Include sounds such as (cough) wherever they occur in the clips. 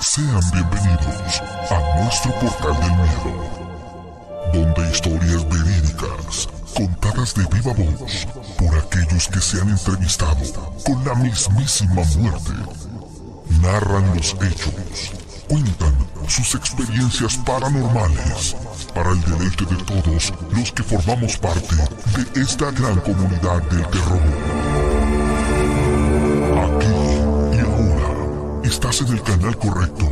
Sean bienvenidos a nuestro portal del miedo, donde historias verídicas, contadas de viva voz por aquellos que se han entrevistado con la mismísima muerte, narran los hechos, cuentan sus experiencias paranormales para el deleite de todos los que formamos parte de esta gran comunidad del terror. Estás en el canal correcto.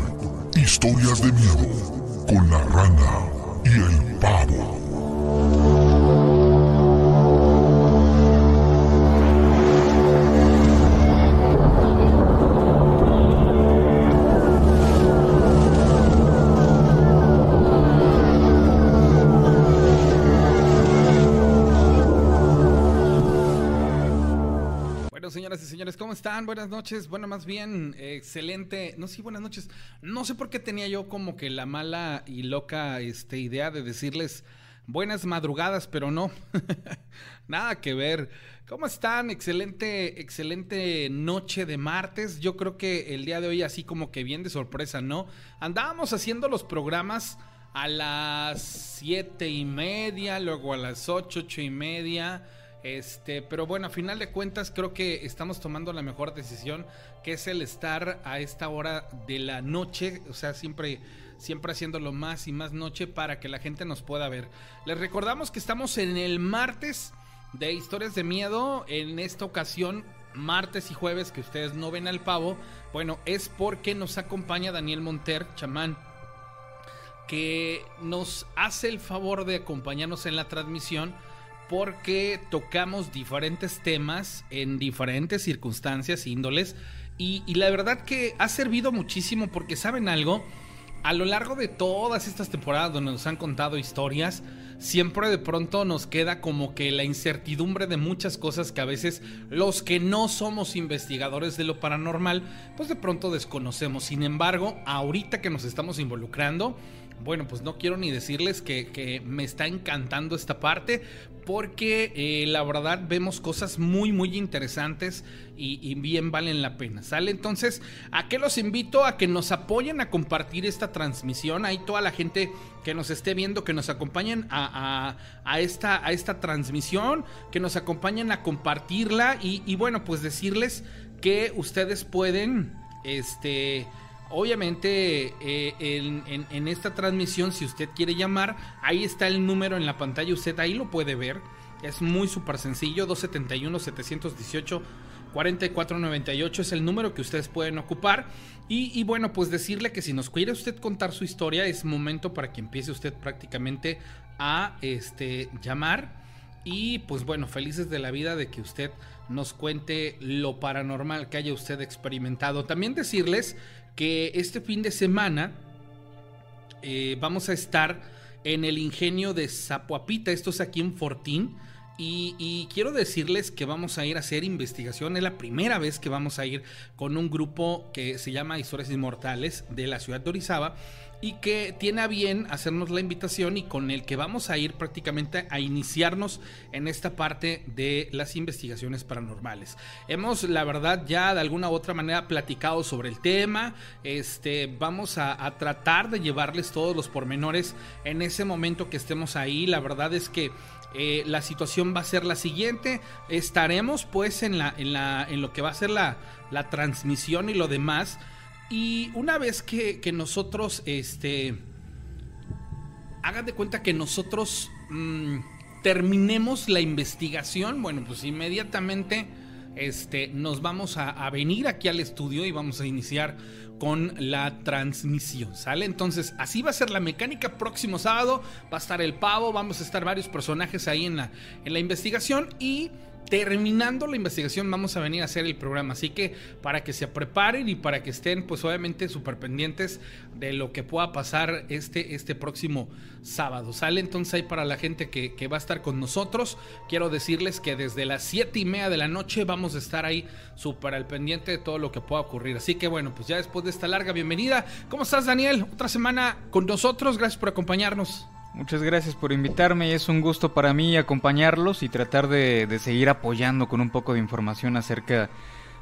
Historias de miedo con la rana y el pavo. Están? Buenas noches. Bueno, más bien, excelente. No, sí, buenas noches. No sé por qué tenía yo como que la mala y loca este, idea de decirles buenas madrugadas, pero no. (laughs) Nada que ver. ¿Cómo están? Excelente, excelente noche de martes. Yo creo que el día de hoy, así como que bien de sorpresa, ¿no? Andábamos haciendo los programas a las siete y media, luego a las ocho, ocho y media. Este, pero bueno, a final de cuentas creo que estamos tomando la mejor decisión, que es el estar a esta hora de la noche, o sea, siempre siempre haciéndolo más y más noche para que la gente nos pueda ver. Les recordamos que estamos en el martes de historias de miedo, en esta ocasión martes y jueves que ustedes no ven al pavo, bueno, es porque nos acompaña Daniel Monter, chamán, que nos hace el favor de acompañarnos en la transmisión porque tocamos diferentes temas en diferentes circunstancias, índoles, y, la verdad que ha servido muchísimo porque saben algo, a lo largo de todas estas temporadas donde nos han contado historias, siempre de pronto nos queda como que la incertidumbre de muchas cosas que a veces los que no somos investigadores de lo paranormal, pues de pronto desconocemos. Sin embargo, ahorita que nos estamos involucrando, bueno, pues no quiero ni decirles que, que me está encantando esta parte porque eh, la verdad vemos cosas muy muy interesantes y, bien valen la pena, ¿sale? Entonces, ¿a qué los invito? A que nos apoyen a compartir esta transmisión, ahí toda la gente que nos esté viendo, que nos acompañen a, a, a esta, a esta transmisión, que nos acompañen a compartirla y bueno, pues decirles que ustedes pueden, este Obviamente eh, en, esta transmisión, si usted quiere llamar, ahí está el número en la pantalla, usted ahí lo puede ver. Es muy súper sencillo, 271-718-4498 es el número que ustedes pueden ocupar. Y, y, bueno, pues decirle que si nos quiere usted contar su historia, es momento para que empiece usted prácticamente a este, llamar. Y pues bueno, felices de la vida de que usted nos cuente lo paranormal que haya usted experimentado. También decirles que este fin de semana eh, vamos a estar en el ingenio de Zapuapita, esto es aquí en Fortín. Y, y, quiero decirles que vamos a ir a hacer investigación. Es la primera vez que vamos a ir con un grupo que se llama Historias Inmortales de la ciudad de Orizaba y que tiene a bien hacernos la invitación y con el que vamos a ir prácticamente a iniciarnos en esta parte de las investigaciones paranormales. Hemos, la verdad, ya de alguna u otra manera platicado sobre el tema. Este, vamos a, tratar de llevarles todos los pormenores en ese momento que estemos ahí. La verdad es que eh, la situación va a ser la siguiente. Estaremos pues en, la, en, la, en lo que va a ser la, la transmisión y lo demás. Y una vez que, nosotros, este, hagan de cuenta que nosotros mmm, terminemos la investigación, bueno, pues inmediatamente este, nos vamos a, a, venir aquí al estudio y vamos a iniciar con la transmisión, ¿sale? Entonces, así va a ser la mecánica. Próximo sábado va a estar el pavo, vamos a estar varios personajes ahí en la, en la investigación y terminando la investigación vamos a venir a hacer el programa. Así que para que se preparen y para que estén pues obviamente súper pendientes de lo que pueda pasar este, este próximo sábado. Sale entonces ahí para la gente que, que va a estar con nosotros. Quiero decirles que desde las 7 y media de la noche vamos a estar ahí súper al pendiente de todo lo que pueda ocurrir. Así que bueno, pues ya después de esta larga bienvenida. ¿Cómo estás Daniel? Otra semana con nosotros. Gracias por acompañarnos. Muchas gracias por invitarme, es un gusto para mí acompañarlos y tratar de, seguir apoyando con un poco de información acerca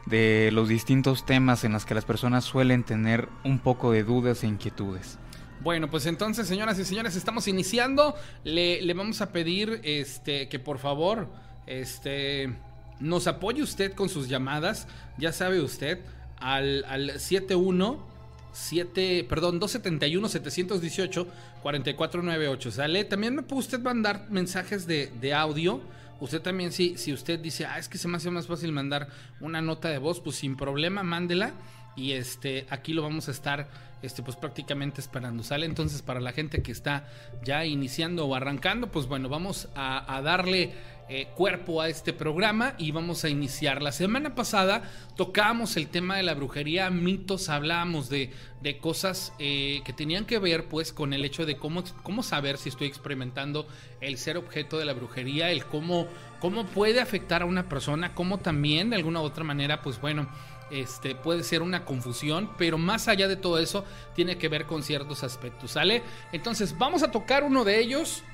de los distintos temas en los que las personas suelen tener un poco de dudas e inquietudes. Bueno, pues entonces, señoras y señores, estamos iniciando. Le, le vamos a pedir este, que por favor este, nos apoye usted con sus llamadas. Ya sabe usted, al, al 71 7, perdón, 271 718 4498. ¿Sale? También me puede usted mandar mensajes de, de audio. Usted también, si, si usted dice, ah, es que se me hace más fácil mandar una nota de voz, pues sin problema, mándela. Y este, aquí lo vamos a estar este, pues prácticamente esperando. ¿Sale? Entonces, para la gente que está ya iniciando o arrancando, pues bueno, vamos a, a darle eh, cuerpo a este programa y vamos a iniciar. La semana pasada tocábamos el tema de la brujería, mitos, hablábamos de, de cosas eh, que tenían que ver pues con el hecho de cómo, cómo saber si estoy experimentando el ser objeto de la brujería, el cómo, cómo puede afectar a una persona, cómo también de alguna u otra manera pues bueno este, puede ser una confusión, pero más allá de todo eso, tiene que ver con ciertos aspectos, ¿sale? Entonces, vamos a tocar uno de ellos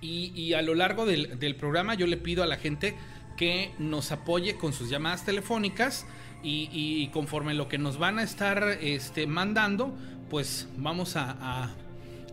y, a lo largo del, programa yo le pido a la gente que nos apoye con sus llamadas telefónicas y, conforme lo que nos van a estar este, mandando, pues vamos a,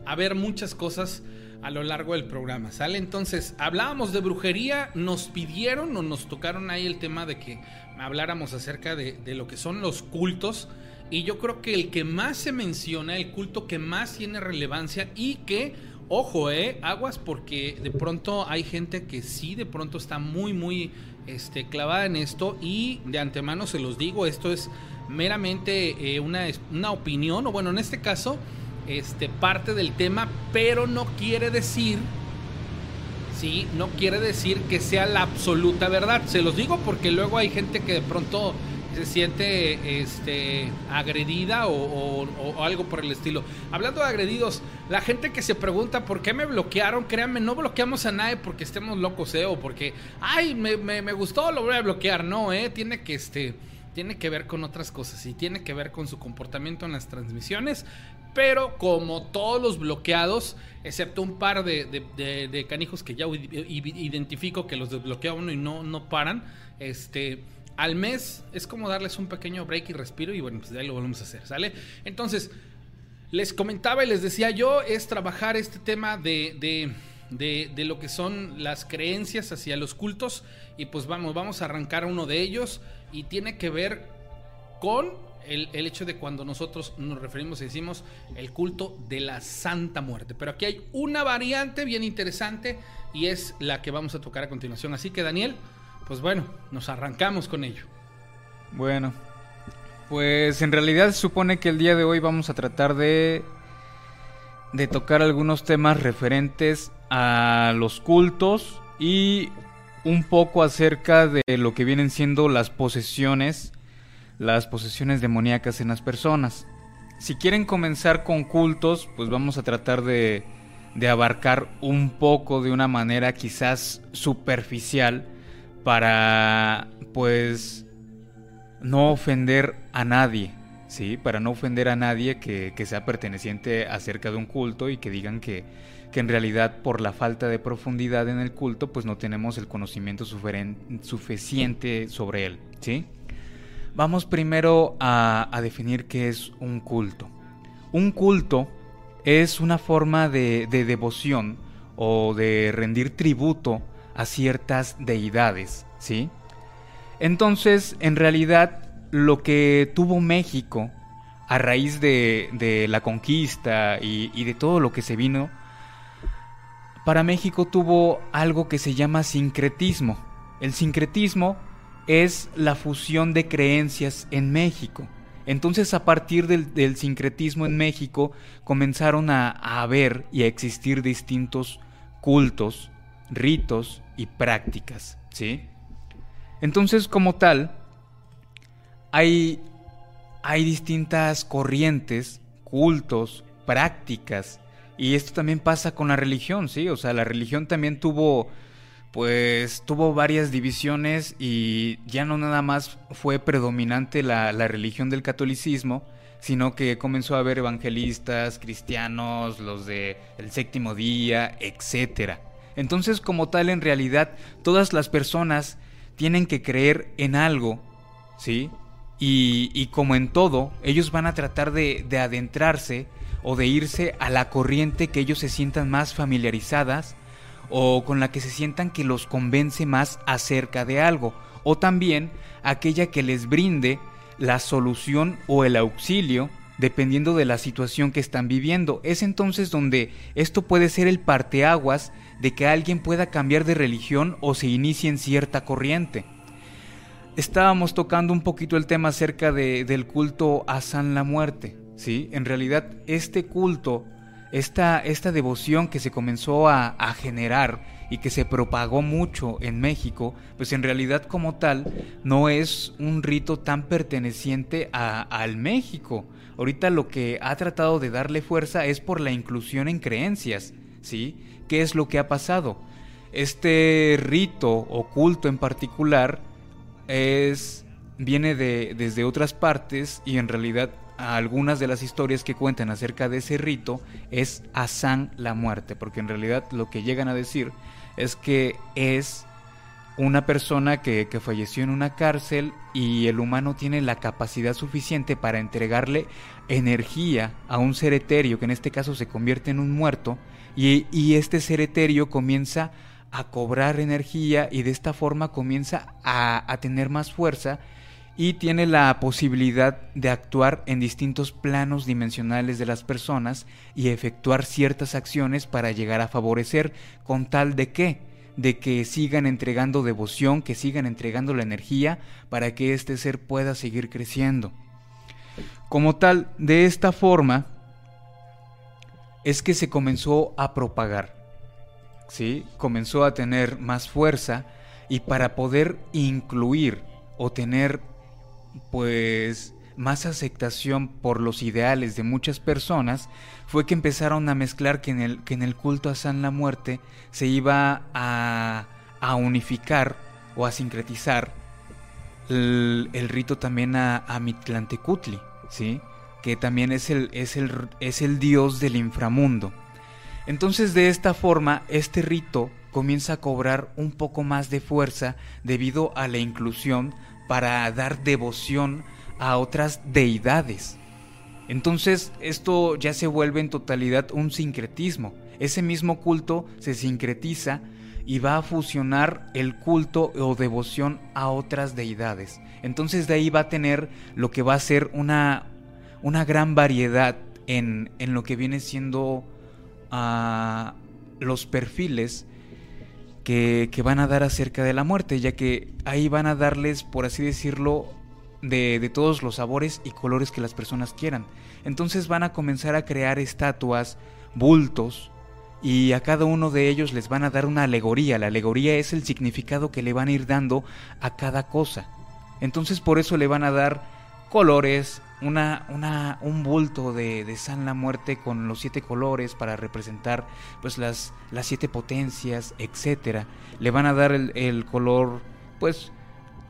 a ver muchas cosas a lo largo del programa, ¿sale? Entonces, hablábamos de brujería, nos pidieron o nos tocaron ahí el tema de que habláramos acerca de, lo que son los cultos. Y yo creo que el que más se menciona, el culto que más tiene relevancia y que, ojo, eh, aguas, porque de pronto hay gente que sí, de pronto está muy, muy este, clavada en esto. Y de antemano se los digo, esto es meramente eh, una, una opinión, o bueno, en este caso, este, parte del tema, pero no quiere decir ¿sí? No quiere decir que sea la absoluta verdad. Se los digo porque luego hay gente que de pronto se siente este, agredida o, algo por el estilo. Hablando de agredidos, la gente que se pregunta por qué me bloquearon, créanme, no bloqueamos a nadie porque estemos locos, ¿eh? O porque, ay, me, me, gustó, lo voy a bloquear. No, ¿eh? Tiene que, este, tiene que ver con otras cosas y tiene que ver con su comportamiento en las transmisiones pero como todos los bloqueados, excepto un par de, canijos que ya identifico que los desbloquea uno y no, no paran, este, al mes es como darles un pequeño break y respiro y bueno, pues de ahí lo volvemos a hacer, ¿sale? Entonces, les comentaba y les decía yo, es trabajar este tema de, de, lo que son las creencias hacia los cultos y pues vamos, vamos a arrancar uno de ellos y tiene que ver con el, hecho de cuando nosotros nos referimos y decimos el culto de la Santa Muerte. Pero aquí hay una variante bien interesante y es la que vamos a tocar a continuación. Así que Daniel, pues bueno, nos arrancamos con ello. Bueno, pues en realidad se supone que el día de hoy vamos a tratar de de tocar algunos temas referentes a los cultos y un poco acerca de lo que vienen siendo las posesiones las posesiones demoníacas en las personas. Si quieren comenzar con cultos, pues vamos a tratar de, de abarcar un poco de una manera quizás superficial para pues no ofender a nadie, ¿sí? Para no ofender a nadie que, que sea perteneciente acerca de un culto y que digan que, que, en realidad por la falta de profundidad en el culto pues no tenemos el conocimiento suficiente sobre él, ¿sí? Vamos primero a, definir qué es un culto. Un culto es una forma de, devoción o de rendir tributo a ciertas deidades, ¿sí? Entonces, en realidad, lo que tuvo México a raíz de, la conquista y, de todo lo que se vino, para México tuvo algo que se llama sincretismo. El sincretismo es la fusión de creencias en México. Entonces a partir del, sincretismo en México comenzaron a, haber y a existir distintos cultos, ritos y prácticas, ¿sí? Entonces como tal, hay, hay distintas corrientes, cultos, prácticas, y esto también pasa con la religión, ¿sí? O sea, la religión también tuvo pues tuvo varias divisiones y ya no nada más fue predominante la, religión del catolicismo, sino que comenzó a haber evangelistas, cristianos, los de el séptimo día, etc. Entonces, como tal, en realidad, todas las personas tienen que creer en algo ¿sí? Y, como en todo, ellos van a tratar de, de adentrarse o de irse a la corriente que ellos se sientan más familiarizadas o con la que se sientan que los convence más acerca de algo, o también aquella que les brinde la solución o el auxilio dependiendo de la situación que están viviendo. Es entonces donde esto puede ser el parteaguas de que alguien pueda cambiar de religión o se inicie en cierta corriente. Estábamos tocando un poquito el tema acerca de, del culto a San la Muerte. ¿sí? En realidad, este culto, esta, esta devoción que se comenzó a, generar y que se propagó mucho en México, pues en realidad como tal no es un rito tan perteneciente al México. Ahorita lo que ha tratado de darle fuerza es por la inclusión en creencias, ¿sí? ¿Qué es lo que ha pasado? Este rito o culto en particular es viene de, desde otras partes y en realidad algunas de las historias que cuentan acerca de ese rito es a San la muerte, porque en realidad lo que llegan a decir es que es una persona que, que, falleció en una cárcel y el humano tiene la capacidad suficiente para entregarle energía a un ser etéreo, que en este caso se convierte en un muerto, y, este ser etéreo comienza a cobrar energía y de esta forma comienza a, a tener más fuerza y tiene la posibilidad de actuar en distintos planos dimensionales de las personas y efectuar ciertas acciones para llegar a favorecer con tal de que de que sigan entregando devoción, que sigan entregando la energía para que este ser pueda seguir creciendo. Como tal, de esta forma es que se comenzó a propagar. ¿Sí? Comenzó a tener más fuerza y para poder incluir o tener pues más aceptación por los ideales de muchas personas fue que empezaron a mezclar que en el, que en el culto a San la Muerte se iba a, unificar o a sincretizar el, rito también a, a Mitlantecutli, ¿sí? Que también es el, es, el, es el dios del inframundo. Entonces de esta forma este rito comienza a cobrar un poco más de fuerza debido a la inclusión para dar devoción a otras deidades. Entonces esto ya se vuelve en totalidad un sincretismo. Ese mismo culto se sincretiza y va a fusionar el culto o devoción a otras deidades. Entonces de ahí va a tener lo que va a ser una, una gran variedad en, en, lo que viene siendo uh, los perfiles que, que, van a dar acerca de la muerte, ya que ahí van a darles, por así decirlo, de, de, todos los sabores y colores que las personas quieran. Entonces van a comenzar a crear estatuas, bultos, y a cada uno de ellos les van a dar una alegoría. La alegoría es el significado que le van a ir dando a cada cosa. Entonces por eso le van a dar colores, una, una, un bulto de, de, San la Muerte con los siete colores para representar pues las, las siete potencias, etcétera. Le van a dar el, el color pues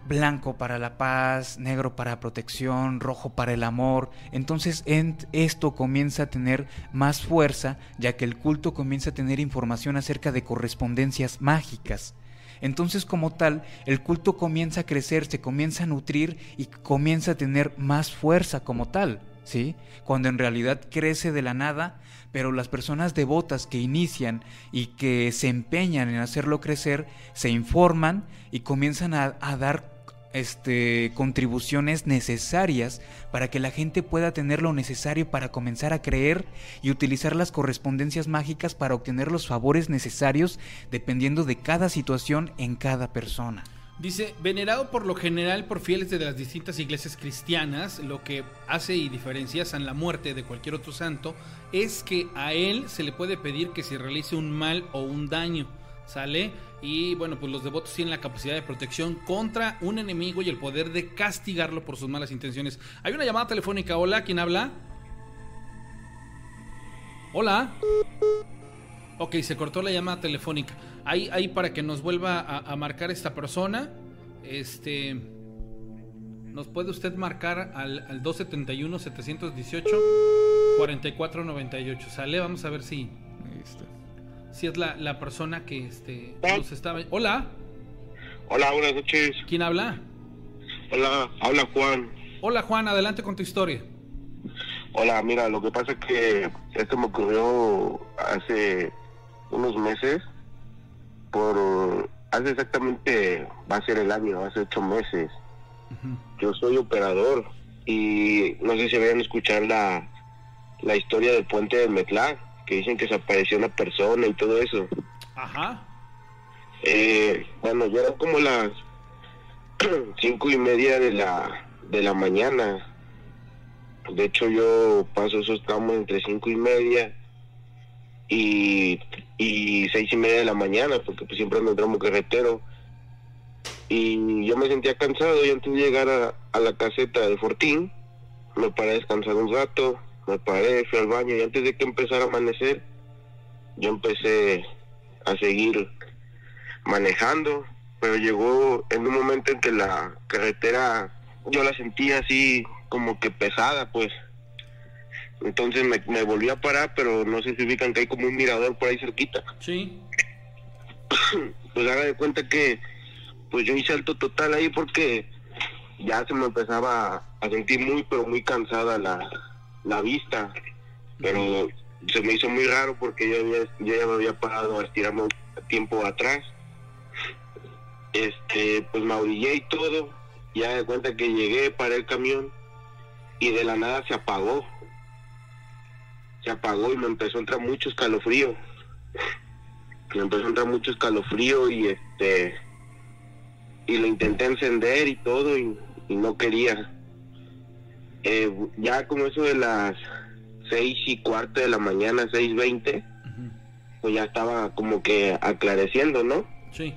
blanco para la paz, negro para protección, rojo para el amor. Entonces esto comienza a tener más fuerza, ya que el culto comienza a tener información acerca de correspondencias mágicas. Entonces como tal, el culto comienza a crecer, se comienza a nutrir y comienza a tener más fuerza como tal, ¿sí? Cuando en realidad crece de la nada, pero las personas devotas que inician y que se empeñan en hacerlo crecer, se informan y comienzan a, a dar este, contribuciones necesarias para que la gente pueda tener lo necesario para comenzar a creer y utilizar las correspondencias mágicas para obtener los favores necesarios dependiendo de cada situación en cada persona. Dice, venerado por lo general por fieles de las distintas iglesias cristianas, lo que hace y diferencia a la muerte de cualquier otro santo es que a él se le puede pedir que se realice un mal o un daño, ¿sale? Y bueno, pues los devotos tienen la capacidad de protección contra un enemigo y el poder de castigarlo por sus malas intenciones. Hay una llamada telefónica. Hola, ¿quién habla? Hola. Ok, se cortó la llamada telefónica. Ahí, ahí para que nos vuelva a, marcar esta persona. Este. Nos puede usted marcar al, al 271-718-4498. ¿Sale? Vamos a ver si si es la, la persona que este, nos estaba... Hola. Hola, buenas noches. ¿Quién habla? Hola, habla Juan. Hola Juan, adelante con tu historia. Hola, mira, lo que pasa es que esto me ocurrió hace unos meses, por hace exactamente, va a ser el año, hace ocho meses. Yo soy operador y no sé si vayan a escuchar la, la historia del puente de Metla, que dicen que se apareció una persona y todo eso. Ajá. Eh, bueno, ya eran como las (clears throat) cinco y media de la, de la mañana. De hecho, yo paso esos tramos entre cinco y media y, y seis y media de la mañana, porque pues siempre ando en tramo carretero. Y yo me sentía cansado y antes de llegar a, a la caseta de Fortín, me paré a descansar un rato, me paré, fui al baño y antes de que empezara a amanecer, yo empecé a seguir manejando, pero llegó en un momento en que la carretera yo la sentía así como que pesada, pues. Entonces me, me volví a parar, pero no sé si ubican que hay como un mirador por ahí cerquita. Sí. (clears throat) Pues haga de cuenta que pues yo hice alto total ahí porque ya se me empezaba a sentir muy, pero muy cansada la, la vista. Pero se me hizo muy raro porque yo, yo ya me había parado a estirarme tiempo atrás. Este, pues me orillé y todo. Ya de cuenta que llegué, paré el camión y de la nada se apagó. Se apagó y me empezó a entrar mucho escalofrío. Me empezó a entrar mucho escalofrío y este y lo intenté encender y todo y no quería. Eh, ya como eso de las seis y cuarto de la mañana, seis veinte, pues ya estaba como que aclareciendo, ¿no? Sí.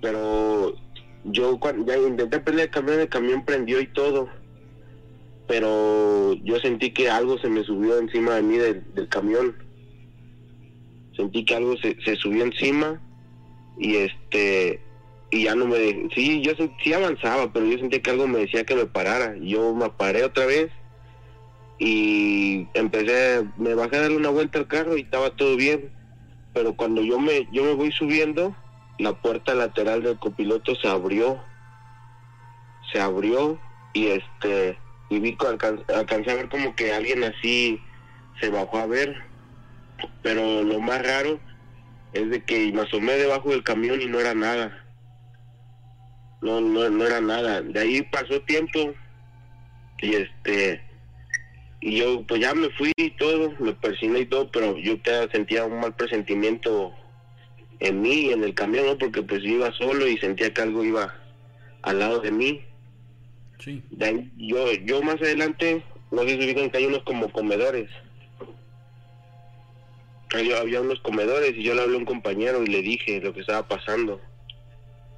Pero yo cuando ya intenté prender el camión, el camión prendió y todo. Pero yo sentí que algo se me subió encima de mí del, del camión. Sentí que algo se, se subió encima y este y ya no me sí yo sí avanzaba pero yo sentía que algo me decía que me parara yo me paré otra vez y empecé me bajé a darle una vuelta al carro y estaba todo bien pero cuando yo me yo me voy subiendo la puerta lateral del copiloto se abrió se abrió y este y vi que alcan- alcancé a ver como que alguien así se bajó a ver pero lo más raro es de que me asomé debajo del camión y no era nada no, no, no era nada. De ahí pasó tiempo y este y yo pues ya me fui y todo, me persigné y todo, pero yo sentía un mal presentimiento en mí y en el camión, ¿no? Porque pues yo iba solo y sentía que algo iba al lado de mí. Sí. De ahí yo, yo más adelante, no sé si ubican que hay unos como comedores. Ahí había unos comedores y yo le hablé a un compañero y le dije lo que estaba pasando.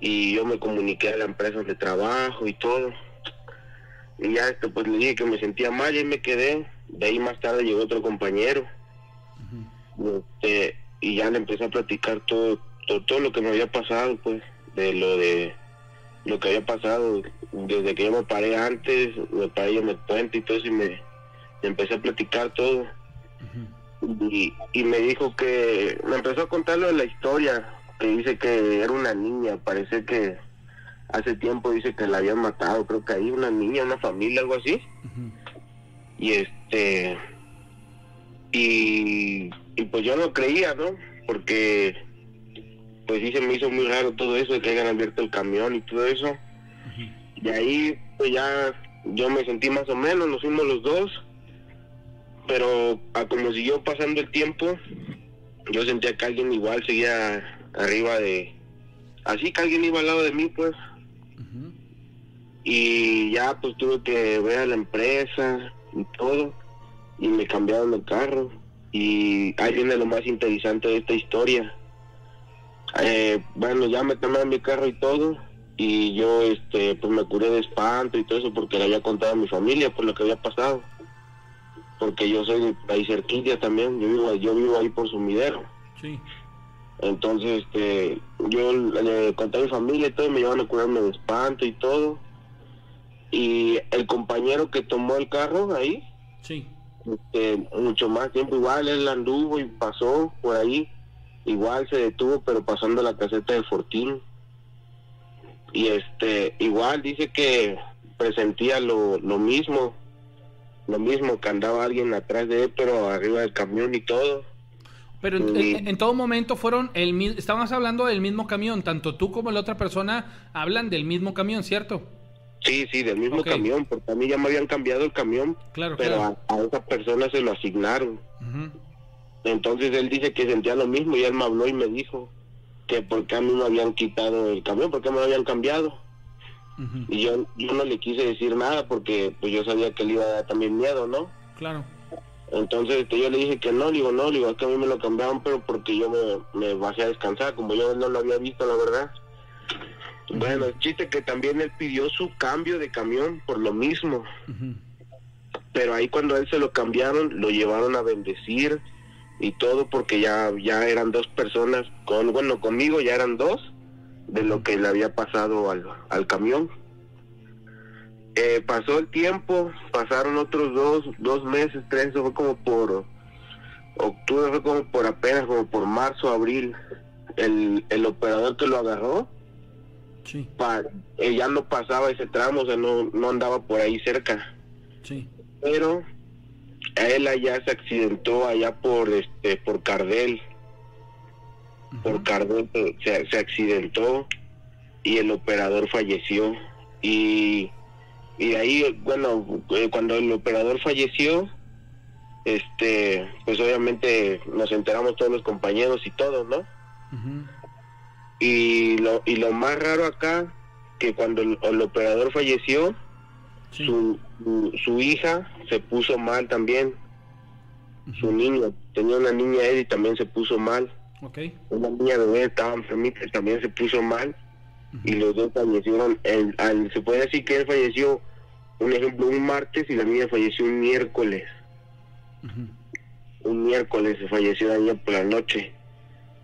Y yo me comuniqué a la empresa donde trabajo y todo. Y ya esto, pues le dije que me sentía mal y ahí me quedé. De ahí más tarde llegó otro compañero. Este, y ya le empecé a platicar todo, todo, todo lo que me había pasado, pues, de lo de lo que había pasado desde que yo me paré antes, me paré en el puente y todo eso y me, me empecé a platicar todo. Y, y me dijo que, me empezó a contar lo de la historia, que dice que era una niña, parece que hace tiempo dice que la habían matado, creo que ahí una niña, una familia, algo así. Y este, y, y pues yo no creía, ¿no? Porque pues sí se me hizo muy raro todo eso de que hayan abierto el camión y todo eso. Y ahí pues ya yo me sentí más o menos, nos fuimos los dos, pero a como siguió pasando el tiempo, yo sentía que alguien igual seguía arriba de, así que alguien iba al lado de mí pues. Y ya pues tuve que ver a la empresa y todo, y me cambiaron el carro. Y ahí viene lo más interesante de esta historia eh, bueno, ya me tomaron mi carro y todo, y yo, este, pues me curé de espanto y todo eso porque le había contado a mi familia por lo que había pasado. Porque yo soy de ahí cerquilla también, yo vivo, yo vivo ahí por sumidero. Sí. Entonces, este, yo le conté a mi familia y todo, y me llevan a curarme de espanto y todo. Y el compañero que tomó el carro ahí, Sí. este, mucho más tiempo, igual él anduvo y pasó por ahí, igual se detuvo, pero pasando la caseta de Fortín. y este igual dice que presentía lo, lo mismo, lo mismo que andaba alguien atrás de él, pero arriba del camión y todo. Pero en, en- en todo momento fueron el mismo, estábamos hablando del mismo camión, tanto tú como la otra persona hablan del mismo camión, ¿cierto? Sí, sí, del mismo camión, porque a mí ya me habían cambiado el camión, Claro, pero claro. a, a esa persona se lo asignaron. Entonces él dice que sentía lo mismo y él me habló y me dijo que por qué a mí me habían quitado el camión, por qué me lo habían cambiado. Y yo, yo no le quise decir nada porque pues yo sabía que le iba a dar también miedo, ¿no? Claro. Entonces este, yo le dije que no, le digo, no, le digo, es que a mí me lo cambiaron, pero porque yo me, me bajé a descansar, como yo no lo había visto, la verdad. Bueno, el chiste que también él pidió su cambio de camión por lo mismo, pero ahí cuando a él se lo cambiaron, lo llevaron a bendecir y todo porque ya, ya eran dos personas, con bueno, conmigo ya eran dos de lo que le había pasado al, al camión. Eh, pasó el tiempo, pasaron otros dos, dos meses, tres, eso fue como por octubre, fue como por apenas, como por marzo, abril. El, el operador que lo agarró, Sí, pa, eh, ya no pasaba ese tramo, o sea, no, no andaba por ahí cerca. sí. Pero a él allá se accidentó, allá por este por Cardel, por. Cardel se, se accidentó y el operador falleció. Y, y ahí, bueno, eh, cuando el operador falleció, este, pues obviamente nos enteramos todos los compañeros y todos, ¿no? Ujú. Y lo, y lo más raro acá, que cuando el, el operador falleció, Sí. su, su, su hija se puso mal también, su niño, tenía una niña él y también se puso mal, Ok. una niña bebé estaba enfermita y también se puso mal, y los dos fallecieron, el, al- se puede decir que él falleció, un ejemplo, un martes y la niña falleció un miércoles, un miércoles se falleció niña por la noche,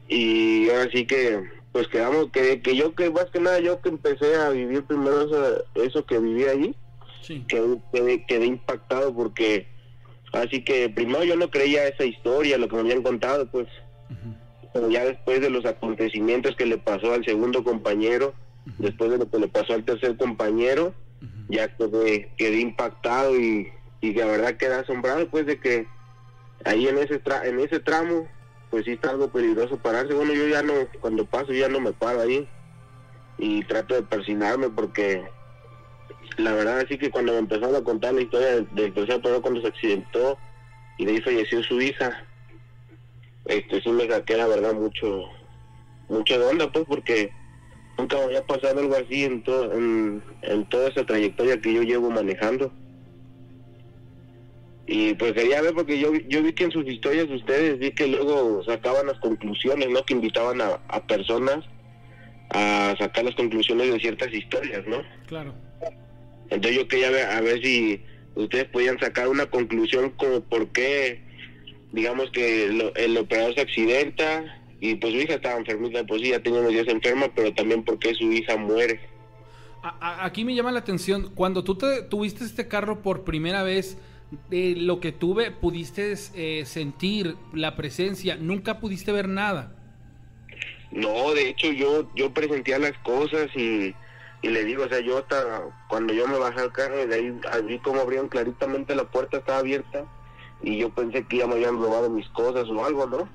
y ahora sí que, pues quedamos, que, que yo que más que nada, yo que empecé a vivir primero eso, eso que viví allí, Sí. quedé, quedé, quedé impactado porque así que primero yo no creía esa historia, lo que me habían contado, pues. Pero ya después de los acontecimientos que le pasó al segundo compañero, después de lo que le pasó al tercer compañero, ya quedé, quedé impactado y, y la verdad quedé asombrado pues de que ahí en ese tra- en ese tramo pues sí está algo peligroso pararse. Bueno, yo ya no, cuando paso ya no me paro ahí y trato de persinarme porque la verdad así que cuando me empezaron a contar la historia del, del tercer operador cuando se accidentó y de ahí falleció su hija, este sí me saqué la verdad mucho, mucho de onda pues porque nunca me había pasado algo así en, todo, en, en toda esa trayectoria que yo llevo manejando. Y pues quería ver porque yo, vi- yo vi que en sus historias de ustedes vi que luego sacaban las conclusiones, ¿no? Que invitaban a, a personas a sacar las conclusiones de ciertas historias, ¿no? Claro. Entonces yo quería ver a ver si ustedes podían sacar una conclusión como por qué, digamos que el, el operador se accidenta y pues su hija estaba enfermita, pues sí, ya tenía unos días enferma, pero también por qué su hija muere. A- a- aquí me llama la atención, cuando tú te, tuviste este carro por primera vez, de lo que tuve, pudiste eh, sentir la presencia, nunca pudiste ver nada. No, de hecho yo yo presentía las cosas y, y le digo, o sea, yo hasta cuando yo me bajé al carro, de ahí vi como abrieron claritamente la puerta, estaba abierta y yo pensé que ya me habían robado mis cosas o algo, ¿no?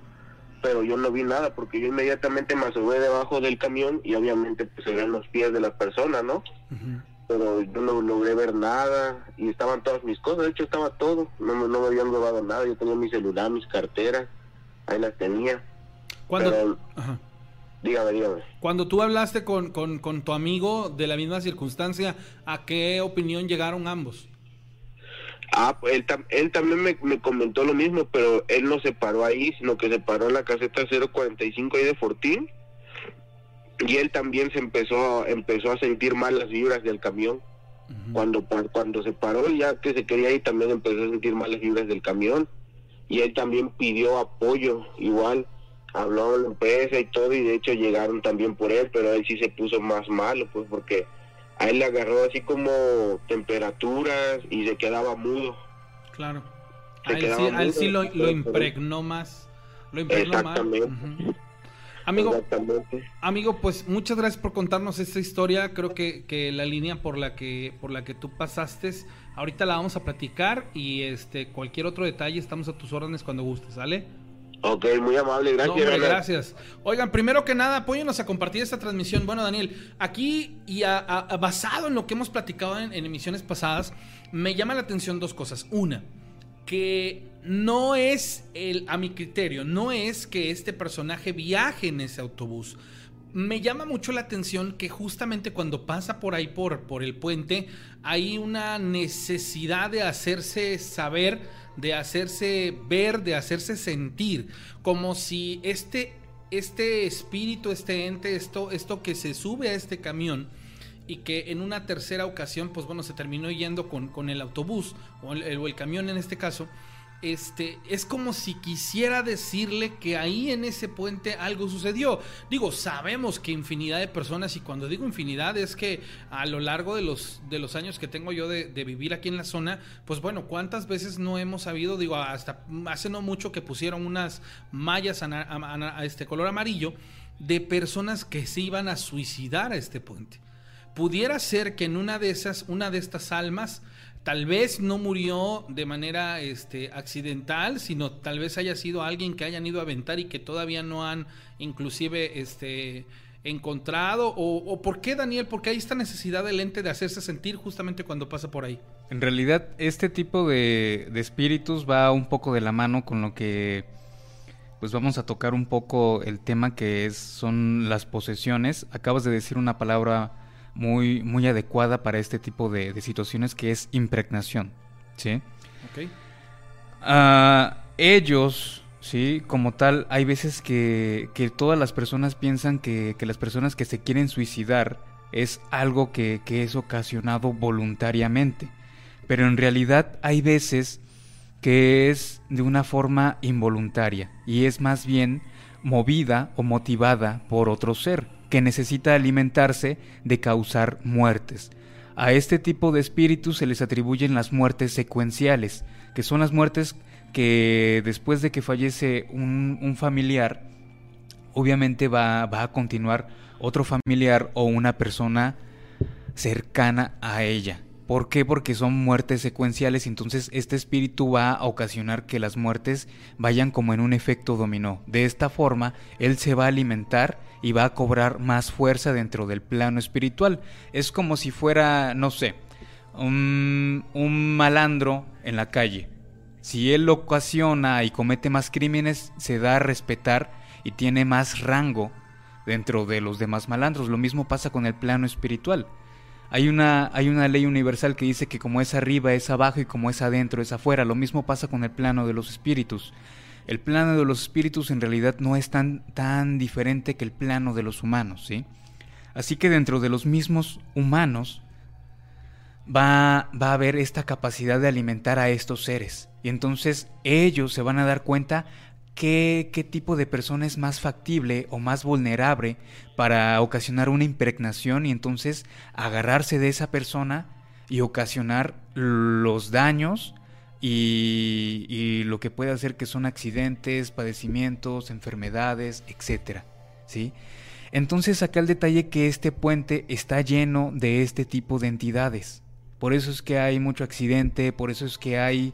Pero yo no vi nada porque yo inmediatamente me asomé debajo del camión y obviamente pues se ven los pies de la persona, ¿no? Pero yo no logré ver nada y estaban todas mis cosas, de hecho estaba todo, no, me- no me habían robado nada, yo tenía mi celular, mis carteras, ahí las tenía. Cuando, Pero- ajá. Dígame, dígame. Cuando tú hablaste con, con- con tu amigo de la misma circunstancia, ¿a qué opinión llegaron ambos? Ah, pues, él, él también me, me comentó lo mismo, pero él no se paró ahí, sino que se paró en la caseta 045 ahí de Fortín. Y él también se empezó, empezó a sentir mal las vibras del camión. Cuando, cuando se paró, ya que se quería ir, también empezó a sentir mal las vibras del camión. Y él también pidió apoyo, igual. Habló en la empresa y todo, y de hecho llegaron también por él, pero él sí se puso más malo, pues porque a él le agarró así como temperaturas y se quedaba mudo. Claro. Se A él, sí, a él mudo, sí lo, impregnó más. Lo impregnó más. Exactamente. Ujú. Amigo, amigo, pues muchas gracias por contarnos esta historia. Creo que, que, la línea por la que por la que tú pasaste, ahorita la vamos a platicar y este cualquier otro detalle estamos a tus órdenes cuando gustes, ¿sale? Ok, muy amable, gracias. gracias. Oigan, primero que nada, apóyenos a compartir esta transmisión. Bueno, Daniel, aquí y basado en lo que hemos platicado en, emisiones pasadas, me llama la atención dos cosas. Una, que no es el, a mi criterio, no es que este personaje viaje en ese autobús. Me llama mucho la atención que justamente cuando pasa por ahí por, por el puente hay una necesidad de hacerse saber de hacerse ver, de hacerse sentir, como si este, este espíritu, este ente, esto, esto que se sube a este camión y que en una tercera ocasión, pues bueno, se terminó yendo con, con el autobús o el, o el camión en este caso, este, es como si quisiera decirle que ahí en ese puente algo sucedió. Digo, sabemos que infinidad de personas, y cuando digo infinidad es que a lo largo de los, de los años que tengo yo de, vivir aquí en la zona, pues bueno, ¿cuántas veces no hemos sabido? Digo, hasta hace no mucho que pusieron unas mallas a, a este color amarillo de personas que se iban a suicidar a este puente. Pudiera ser que en una de esas, una de estas almas, tal vez no murió de manera este, accidental, sino tal vez haya sido alguien que hayan ido a aventar y que todavía no han inclusive este, encontrado? O, por qué, Daniel? Porque hay esta necesidad del ente de hacerse sentir justamente cuando pasa por ahí. En realidad, este tipo de, de espíritus va un poco de la mano con lo que pues vamos a tocar un poco el tema que es, son las posesiones. Acabas de decir una palabra muy, muy adecuada para este tipo de, situaciones que es impregnación. ¿sí? Ah, ellos, ¿sí? como tal, hay veces que, que todas las personas piensan que, que, las personas que se quieren suicidar es algo que, que es ocasionado voluntariamente. Pero en realidad hay veces que es de una forma involuntaria y es más bien movida o motivada por otro ser que necesita alimentarse de causar muertes. A este tipo de espíritus se les atribuyen las muertes secuenciales, que son las muertes que después de que fallece un, familiar, obviamente va, va a continuar otro familiar o una persona cercana a ella. ¿Por qué? Porque son muertes secuenciales, entonces este espíritu va a ocasionar que las muertes vayan como en un efecto dominó. De esta forma, él se va a alimentar y va a cobrar más fuerza dentro del plano espiritual. Es como si fuera, no sé, un, malandro en la calle. Si él lo ocasiona y comete más crímenes, se da a respetar y tiene más rango dentro de los demás malandros. Lo mismo pasa con el plano espiritual. Hay una, hay una ley universal que dice que como es arriba es abajo y como es adentro es afuera. Lo mismo pasa con el plano de los espíritus. El plano de los espíritus en realidad no es tan, tan diferente que el plano de los humanos, ¿sí? Así que dentro de los mismos humanos va, va a haber esta capacidad de alimentar a estos seres. Y entonces ellos se van a dar cuenta qué, qué tipo de persona es más factible o más vulnerable para ocasionar una impregnación y entonces agarrarse de esa persona y ocasionar los daños y, lo que puede hacer que son accidentes, padecimientos, enfermedades, etc. ¿sí? Entonces acá el detalle que este puente está lleno de este tipo de entidades. Por eso es que hay mucho accidente, por eso es que hay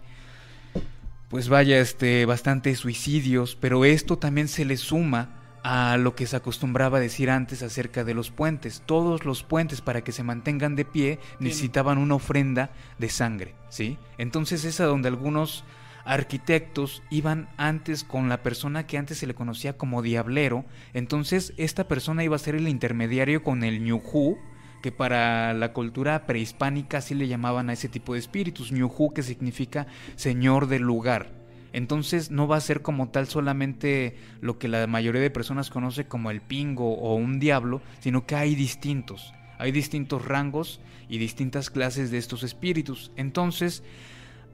pues vaya, este, bastantes suicidios, pero esto también se le suma a lo que se acostumbraba a decir antes acerca de los puentes. Todos los puentes para que se mantengan de pie necesitaban una ofrenda de sangre, ¿sí? Entonces es a donde algunos arquitectos iban antes con la persona que antes se le conocía como diablero, entonces esta persona iba a ser el intermediario con el ñujú, que para la cultura prehispánica así le llamaban a ese tipo de espíritus, Ñuhu, que significa señor del lugar. Entonces no va a ser como tal solamente lo que la mayoría de personas conoce como el pingo o un diablo, sino que hay distintos, hay distintos rangos y distintas clases de estos espíritus. Entonces,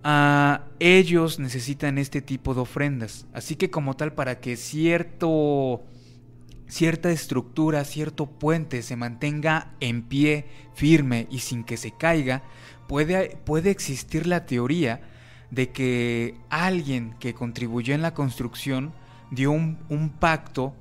a ellos necesitan este tipo de ofrendas. Así que como tal, para que cierto cierta estructura, cierto puente se mantenga en pie, firme y sin que se caiga, puede, puede existir la teoría de que alguien que contribuyó en la construcción dio un, pacto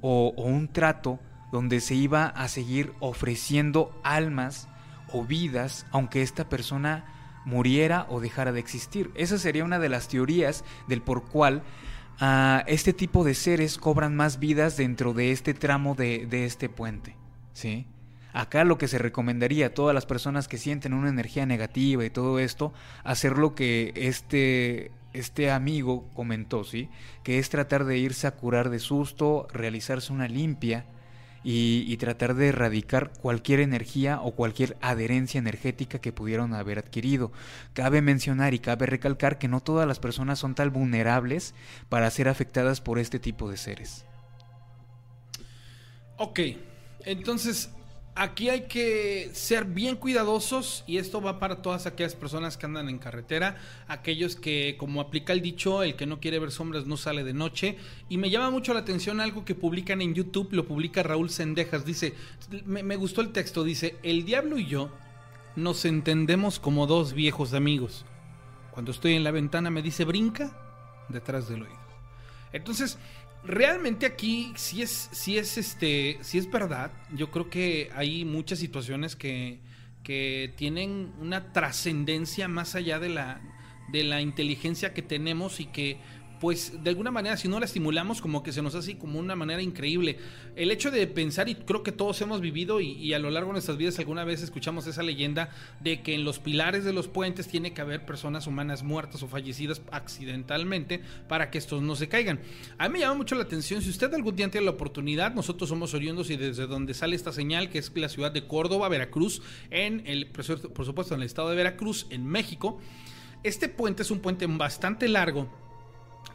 o, un trato donde se iba a seguir ofreciendo almas o vidas aunque esta persona muriera o dejara de existir. Esa sería una de las teorías del por cual ah, este tipo de seres cobran más vidas dentro de este tramo de, de este puente. ¿Sí? Acá lo que se recomendaría a todas las personas que sienten una energía negativa y todo esto, hacer lo que este, este amigo comentó, ¿sí? Que es tratar de irse a curar de susto, realizarse una limpia, y, tratar de erradicar cualquier energía o cualquier adherencia energética que pudieron haber adquirido. Cabe mencionar y cabe recalcar que no todas las personas son tan vulnerables para ser afectadas por este tipo de seres. Ok, entonces aquí hay que ser bien cuidadosos y esto va para todas aquellas personas que andan en carretera, aquellos que, como aplica el dicho, el que no quiere ver sombras no sale de noche. Y me llama mucho la atención algo que publican en YouTube, lo publica Raúl Sendejas, dice, me, me gustó el texto, dice, el diablo y yo nos entendemos como dos viejos amigos. Cuando estoy en la ventana me dice, brinca detrás del oído. Entonces, realmente aquí si es, si es este, si es verdad. Yo creo que hay muchas situaciones que, que tienen una trascendencia más allá de la, de la inteligencia que tenemos y que pues de alguna manera si no la estimulamos como que se nos hace como una manera increíble. El hecho de pensar, y creo que todos hemos vivido y, a lo largo de nuestras vidas alguna vez escuchamos esa leyenda de que en los pilares de los puentes tiene que haber personas humanas muertas o fallecidas accidentalmente para que estos no se caigan. A mí me llama mucho la atención, si usted algún día tiene la oportunidad, nosotros somos oriundos y desde donde sale esta señal, que es la ciudad de Córdoba, Veracruz, en el, por supuesto en el estado de Veracruz, en México. Este puente es un puente bastante largo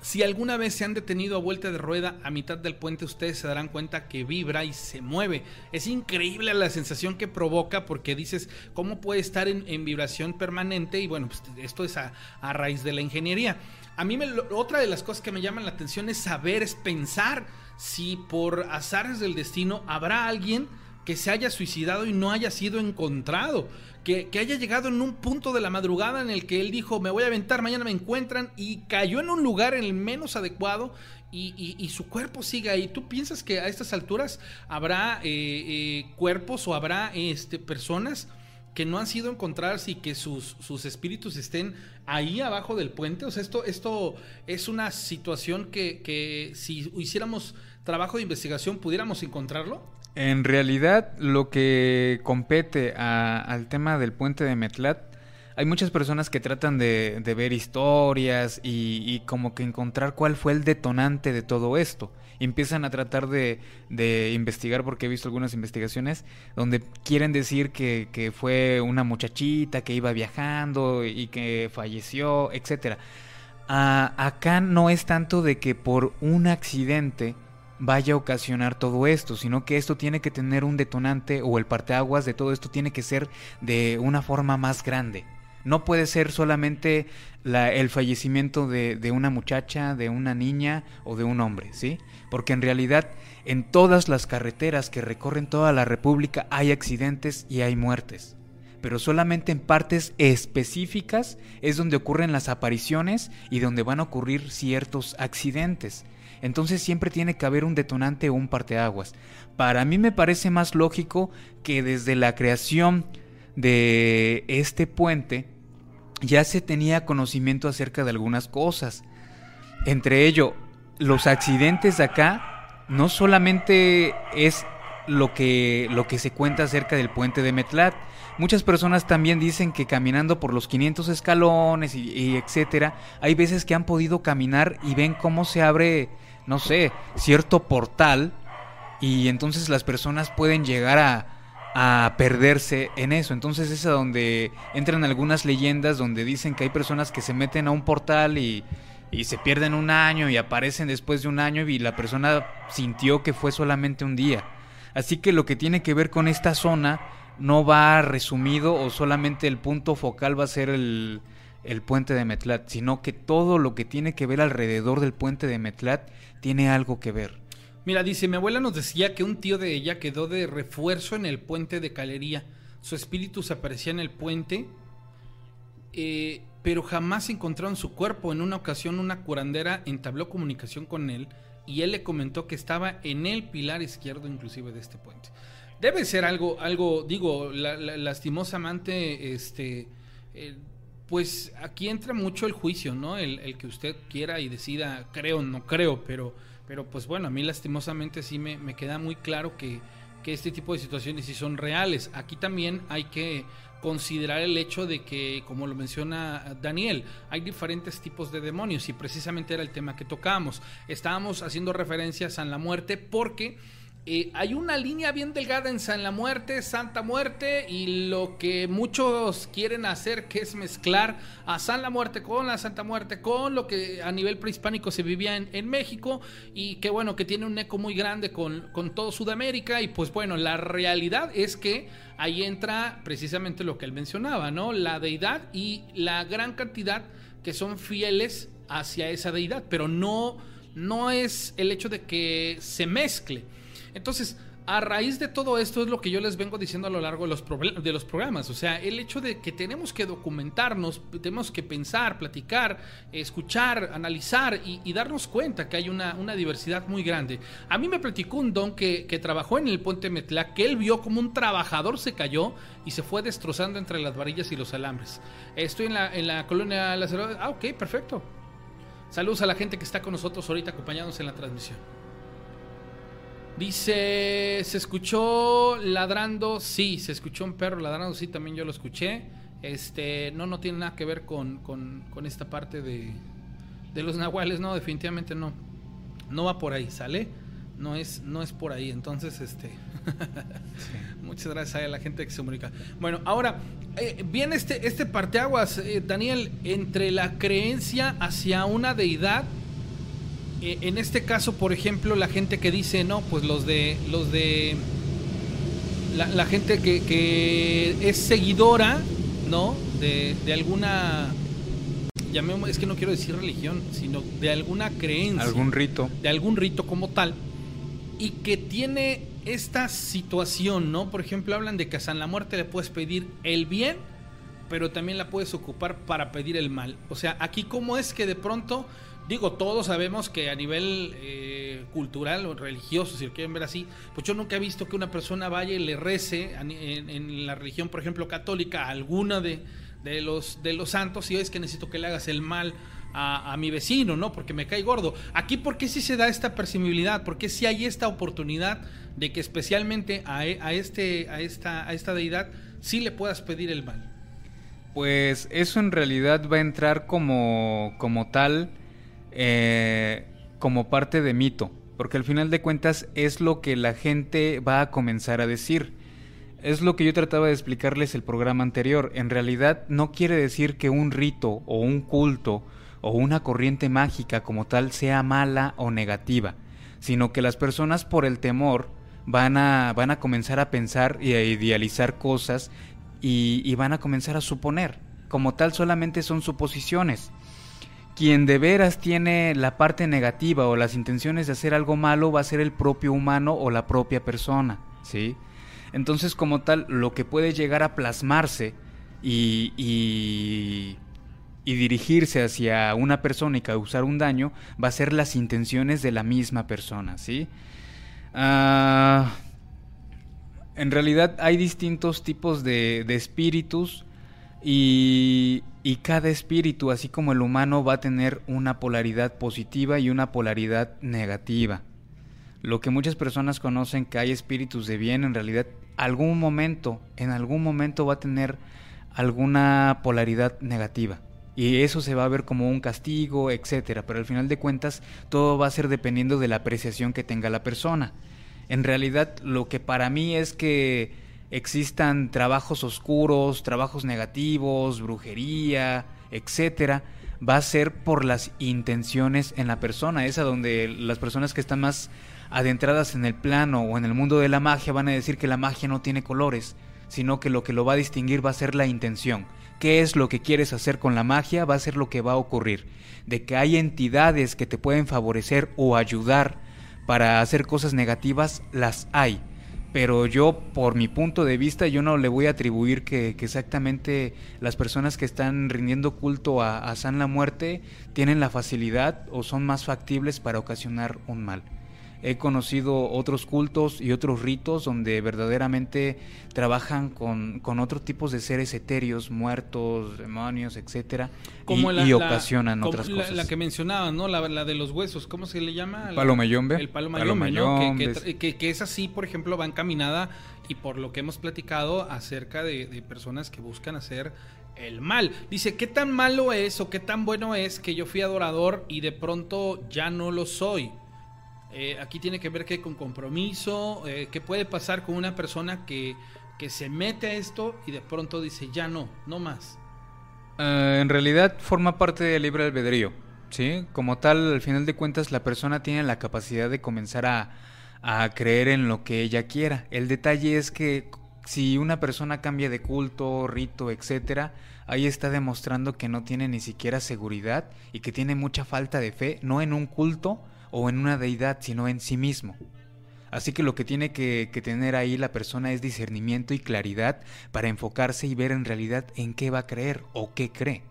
si alguna vez se han detenido a vuelta de rueda a mitad del puente, ustedes se darán cuenta que vibra y se mueve. Es increíble la sensación que provoca porque dices, ¿cómo puede estar en, vibración permanente? Y bueno, pues esto es a, raíz de la ingeniería. A mí me, otra de las cosas que me llaman la atención es saber, es pensar si por azares del destino habrá alguien que se haya suicidado y no haya sido encontrado que, haya llegado en un punto de la madrugada en el que él dijo, me voy a aventar, mañana me encuentran, y cayó en un lugar en el menos adecuado y, su cuerpo sigue ahí. ¿Tú piensas que a estas alturas habrá eh, eh, cuerpos o habrá este, personas que no han sido encontradas y que sus, sus espíritus estén ahí abajo del puente? O sea, esto, esto es una situación que, que si hiciéramos trabajo de investigación pudiéramos encontrarlo. En realidad, lo que compete al tema del puente de Metlat, hay muchas personas que tratan de, ver historias y, como que encontrar cuál fue el detonante de todo esto. empiezan a tratar de, investigar, porque he visto algunas investigaciones donde quieren decir que, fue una muchachita que iba viajando y que falleció, etc. Acá no es tanto de que por un accidente vaya a ocasionar todo esto, sino que esto tiene que tener un detonante o el parteaguas de todo esto tiene que ser de una forma más grande. No puede ser solamente el fallecimiento de, de, una muchacha, de una niña o de un hombre, ¿sí? Porque en realidad en todas las carreteras que recorren toda la República hay accidentes y hay muertes. Pero solamente en partes específicas es donde ocurren las apariciones y donde van a ocurrir ciertos accidentes. Entonces siempre tiene que haber un detonante o un parteaguas. Para mí me parece más lógico que desde la creación de este puente ya se tenía conocimiento acerca de algunas cosas. Entre ello, los accidentes de acá no solamente es lo que, lo que se cuenta acerca del puente de Metlat. Muchas personas también dicen que caminando por los 500 escalones y etcétera, hay veces que han podido caminar y ven cómo se abre no sé, cierto portal y entonces las personas pueden llegar a, a perderse en eso. Entonces es a donde entran algunas leyendas donde dicen que hay personas que se meten a un portal y, y se pierden un año y aparecen después de un año y la persona sintió que fue solamente un día. Así que lo que tiene que ver con esta zona no va resumido o solamente el punto focal va a ser el, el puente de Metlat, sino que todo lo que tiene que ver alrededor del puente de Metlat tiene algo que ver. Mira, dice, mi abuela nos decía que un tío de ella quedó de refuerzo en el puente de Calería. Su espíritu se aparecía en el puente, eh, pero jamás encontraron su cuerpo. En una ocasión una curandera entabló comunicación con él y él le comentó que estaba en el pilar izquierdo inclusive de este puente. Debe ser algo, algo digo, lastimosamente, este, eh, pues aquí entra mucho el juicio, ¿no? El, que usted quiera y decida, creo, no creo, pero, pero pues bueno, a mí lastimosamente sí me, me queda muy claro que, que este tipo de situaciones sí son reales. Aquí también hay que considerar el hecho de que, como lo menciona Daniel, hay diferentes tipos de demonios y precisamente era el tema que tocábamos. Estábamos haciendo referencias a la muerte porque eh, hay una línea bien delgada en San la Muerte, Santa Muerte, y lo que muchos quieren hacer, que es mezclar a San la Muerte con la Santa Muerte, con lo que a nivel prehispánico se vivía en, México, y que bueno, que tiene un eco muy grande con, con todo Sudamérica, y pues bueno, la realidad es que ahí entra precisamente lo que él mencionaba, ¿no? La deidad y la gran cantidad que son fieles hacia esa deidad, pero no, no es el hecho de que se mezcle entonces, a raíz de todo esto es lo que yo les vengo diciendo a lo largo de los, programas. O sea, el hecho de que tenemos que documentarnos, tenemos que pensar, platicar, escuchar, analizar y, darnos cuenta que hay una, diversidad muy grande. A mí me platicó un don que, trabajó en el puente Metla, que él vio como un trabajador se cayó y se fue destrozando entre las varillas y los alambres. Estoy en la, en la colonia. Ah, ok, perfecto. Saludos a la gente que está con nosotros ahorita acompañándonos en la transmisión. Dice, ¿se escuchó ladrando? Sí, se escuchó un perro ladrando, sí, también yo lo escuché. Este, no, no tiene nada que ver con, con, esta parte de, de los nahuales, no, definitivamente no. No va por ahí, ¿sale? No es, no es por ahí, entonces, este... (laughs) Muchas gracias a la gente que se comunica. Bueno, ahora, eh, viene este, este parteaguas, eh, Daniel, entre la creencia hacia una deidad en este caso, por ejemplo, la gente que dice, no, pues los de, los de, la, gente que, es seguidora, ¿no? De, de alguna, llamemos, es que no quiero decir religión, sino de alguna creencia. Algún rito. De algún rito como tal. Y que tiene esta situación, ¿no? Por ejemplo, hablan de que a San la Muerte le puedes pedir el bien, pero también la puedes ocupar para pedir el mal. O sea, aquí cómo es que de pronto digo, todos sabemos que a nivel eh, cultural o religioso, si lo quieren ver así, pues yo nunca he visto que una persona vaya y le rece en, la religión, por ejemplo, católica, a alguna de, los, de los santos, y es que necesito que le hagas el mal a, mi vecino, ¿no? Porque me cae gordo. Aquí, ¿por qué sí se da esta percibibilidad? ¿Por qué sí hay esta oportunidad de que especialmente a, a, este, a, esta, a esta deidad sí le puedas pedir el mal? Pues eso en realidad va a entrar como, como tal eh, como parte de mito, porque al final de cuentas es lo que la gente va a comenzar a decir. Es lo que yo trataba de explicarles el programa anterior. En realidad no quiere decir que un rito o un culto o una corriente mágica como tal sea mala o negativa, sino que las personas por el temor van a, van a comenzar a pensar y a idealizar cosas y, y van a comenzar a suponer. Como tal solamente son suposiciones quien de veras tiene la parte negativa o las intenciones de hacer algo malo va a ser el propio humano o la propia persona, ¿sí? Entonces, como tal, lo que puede llegar a plasmarse y, y, dirigirse hacia una persona y causar un daño va a ser las intenciones de la misma persona, ¿sí? Ah, en realidad hay distintos tipos de, de espíritus y, cada espíritu, así como el humano, va a tener una polaridad positiva y una polaridad negativa. Lo que muchas personas conocen que hay espíritus de bien, en realidad algún momento, en algún momento va a tener alguna polaridad negativa. Y eso se va a ver como un castigo, etcétera. Pero al final de cuentas, todo va a ser dependiendo de la apreciación que tenga la persona. En realidad, lo que para mí es que existan trabajos oscuros, trabajos negativos, brujería, etcétera, va a ser por las intenciones en la persona, esa donde las personas que están más adentradas en el plano o en el mundo de la magia van a decir que la magia no tiene colores, sino que lo que lo va a distinguir va a ser la intención. ¿Qué es lo que quieres hacer con la magia? Va a ser lo que va a ocurrir. De que hay entidades que te pueden favorecer o ayudar para hacer cosas negativas, las hay pero yo, por mi punto de vista, yo no le voy a atribuir que, exactamente las personas que están rindiendo culto a, a San la Muerte tienen la facilidad o son más factibles para ocasionar un mal. He conocido otros cultos y otros ritos donde verdaderamente trabajan con, con otros tipos de seres etéreos, muertos, demonios, etcétera, como y, ocasionan otras cosas. La que mencionaba, ¿no? La, de los huesos, ¿cómo se le llama? El palomayombe. El palomayombe, ¿no? Que, que, que, es así, por ejemplo, va encaminada y por lo que hemos platicado acerca de, de personas que buscan hacer el mal. Dice, ¿qué tan malo es o qué tan bueno es que yo fui adorador y de pronto ya no lo soy? Eh, aquí tiene que ver que con compromiso, eh, qué puede pasar con una persona que, que, se mete a esto y de pronto dice, ya no, no más. Eh, en realidad forma parte del libre albedrío, ¿sí? Como tal, al final de cuentas, la persona tiene la capacidad de comenzar a, a creer en lo que ella quiera. El detalle es que si una persona cambia de culto, rito, etcétera, ahí está demostrando que no tiene ni siquiera seguridad y que tiene mucha falta de fe, no en un culto, o en una deidad, sino en sí mismo. Así que lo que tiene que, tener ahí la persona es discernimiento y claridad para enfocarse y ver en realidad en qué va a creer o qué cree.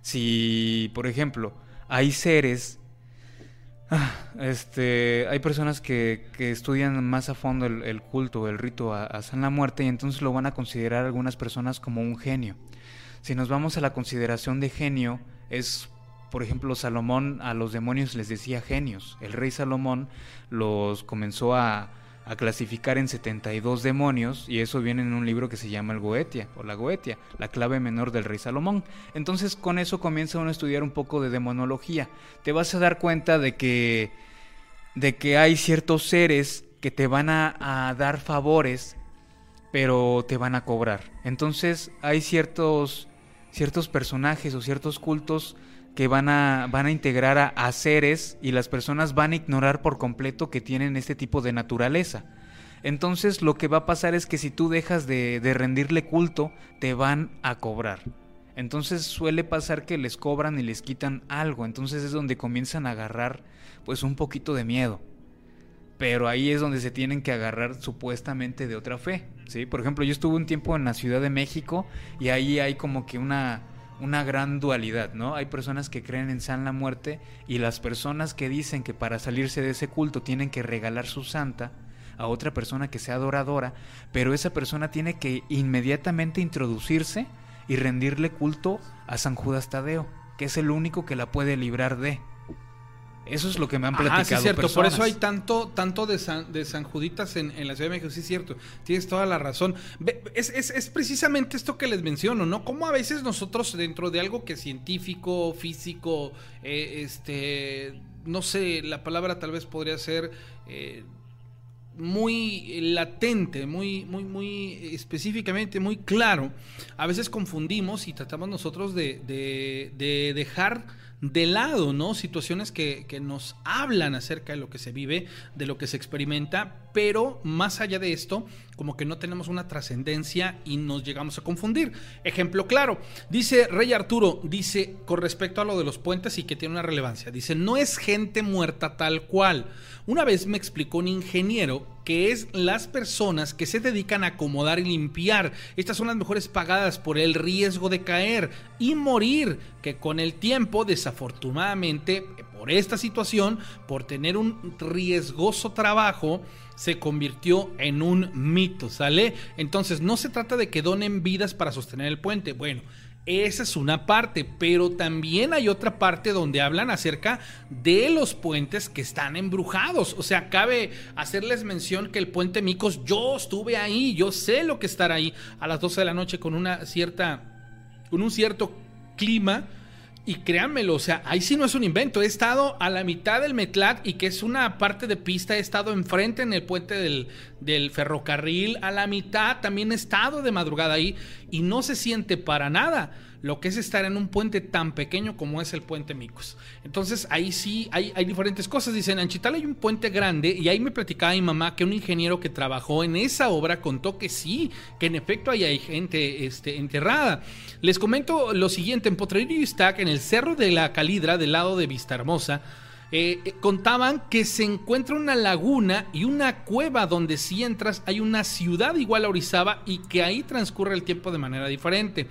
Si, por ejemplo, hay seres, ah, este, hay personas que, estudian más a fondo el, culto, el rito a, a San la Muerte y entonces lo van a considerar algunas personas como un genio. Si nos vamos a la consideración de genio, es por ejemplo, Salomón a los demonios les decía genios. El rey Salomón los comenzó a, clasificar en 72 demonios y eso viene en un libro que se llama el Goetia o la Goetia, la clave menor del rey Salomón. Entonces con eso comienza uno a estudiar un poco de demonología. Te vas a dar cuenta de que, de que hay ciertos seres que te van a, a dar favores pero te van a cobrar. Entonces hay ciertos, ciertos personajes o ciertos cultos que van a, van a integrar a, seres y las personas van a ignorar por completo que tienen este tipo de naturaleza. Entonces lo que va a pasar es que si tú dejas de, de rendirle culto, te van a cobrar. Entonces suele pasar que les cobran y les quitan algo. Entonces es donde comienzan a agarrar pues un poquito de miedo. Pero ahí es donde se tienen que agarrar supuestamente de otra fe. ¿sí? Por ejemplo, yo estuve un tiempo en la Ciudad de México y ahí hay como que una, una gran dualidad, ¿no? Hay personas que creen en San la Muerte y las personas que dicen que para salirse de ese culto tienen que regalar su santa a otra persona que sea adoradora, pero esa persona tiene que inmediatamente introducirse y rendirle culto a San Judas Tadeo, que es el único que la puede librar de. Eso es lo que me han platicado. Ah, sí, es cierto. Por eso hay tanto, tanto de, San, de San Juditas en, la Ciudad de México. Sí, es cierto. Tienes toda la razón. Es, es, precisamente esto que les menciono, ¿no? Como a veces nosotros, dentro de algo que es científico, físico, eh, este. No sé, la palabra tal vez podría ser. Eh, muy latente, muy, muy, muy específicamente, muy claro. A veces confundimos y tratamos nosotros de, de, de dejar de lado, ¿no? Situaciones que, que, nos hablan acerca de lo que se vive, de lo que se experimenta, pero más allá de esto, como que no tenemos una trascendencia y nos llegamos a confundir. Ejemplo claro, dice Rey Arturo, dice con respecto a lo de los puentes y que tiene una relevancia, dice, no es gente muerta tal cual. Una vez me explicó un ingeniero que es las personas que se dedican a acomodar y limpiar. Estas son las mejores pagadas por el riesgo de caer y morir, que con el tiempo, desafortunadamente, por esta situación, por tener un riesgoso trabajo, se convirtió en un mito, ¿sale? Entonces no se trata de que donen vidas para sostener el puente. Bueno, esa es una parte, pero también hay otra parte donde hablan acerca de los puentes que están embrujados. O sea, cabe hacerles mención que el puente Micos, yo estuve ahí, yo sé lo que estar ahí a las 12 de la noche con una cierta, con un cierto clima y créanmelo, o sea, ahí sí no es un invento. He estado a la mitad del Metlat y que es una parte de pista. He estado enfrente en el puente del, del, ferrocarril. A la mitad también he estado de madrugada ahí y no se siente para nada lo que es estar en un puente tan pequeño como es el puente Micos. Entonces ahí sí hay, diferentes cosas. Dicen, en Anchital hay un puente grande y ahí me platicaba mi mamá que un ingeniero que trabajó en esa obra contó que sí, que en efecto ahí hay gente este, enterrada. Les comento lo siguiente, en Potrerillo Iztac, en el Cerro de la Calidra, del lado de Vista Hermosa, Eh, eh, contaban que se encuentra una laguna y una cueva donde si entras hay una ciudad igual a Orizaba y que ahí transcurre el tiempo de manera diferente.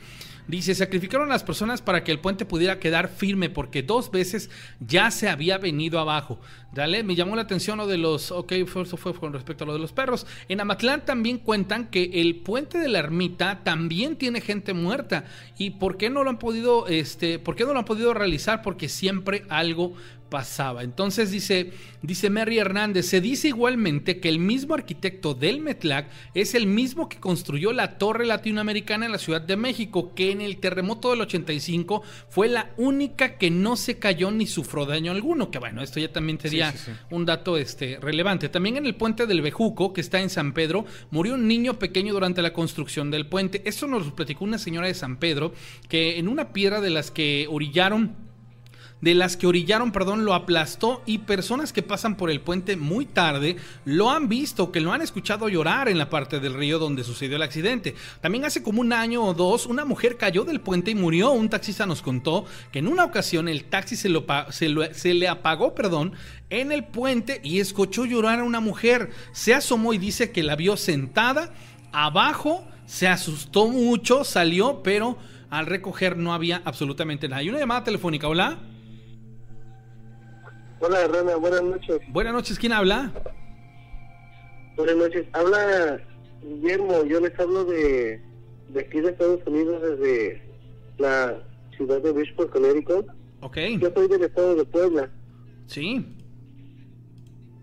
Dice, sacrificaron a las personas para que el puente pudiera quedar firme porque dos veces ya se había venido abajo. Dale, me llamó la atención lo de los, ok, eso fue con respecto a lo de los perros. En Amatlán también cuentan que el puente de la ermita también tiene gente muerta. ¿Y por qué no lo han podido, este, por qué no lo han podido realizar? Porque siempre algo pasaba. Entonces dice, dice Mary Hernández, se dice igualmente que el mismo arquitecto del Metlac es el mismo que construyó la torre latinoamericana en la Ciudad de México, que en el terremoto del 85 fue la única que no se cayó ni sufrió daño alguno, que bueno, esto ya también sería un dato este, relevante. También en el puente del Bejuco, que está en San Pedro, murió un niño pequeño durante la construcción del puente. Esto nos lo platicó una señora de San Pedro, que en una piedra de las que orillaron de las que orillaron, perdón, lo aplastó y personas que pasan por el puente muy tarde lo han visto, que lo han escuchado llorar en la parte del río donde sucedió el accidente. También hace como un año o dos, una mujer cayó del puente y murió. Un taxista nos contó que en una ocasión el taxi se, le apagó, perdón, en el puente y escuchó llorar a una mujer. Se asomó y dice que la vio sentada abajo, se asustó mucho, salió, pero al recoger no había absolutamente nada. Hay una llamada telefónica, hola. Hola, Rana, buenas noches. Buenas noches, ¿quién habla? Buenas noches, habla Guillermo, yo les hablo de, de aquí de Estados Unidos, desde la ciudad de Bridgeport, Connecticut. Ok. Yo soy del estado de Puebla. Sí.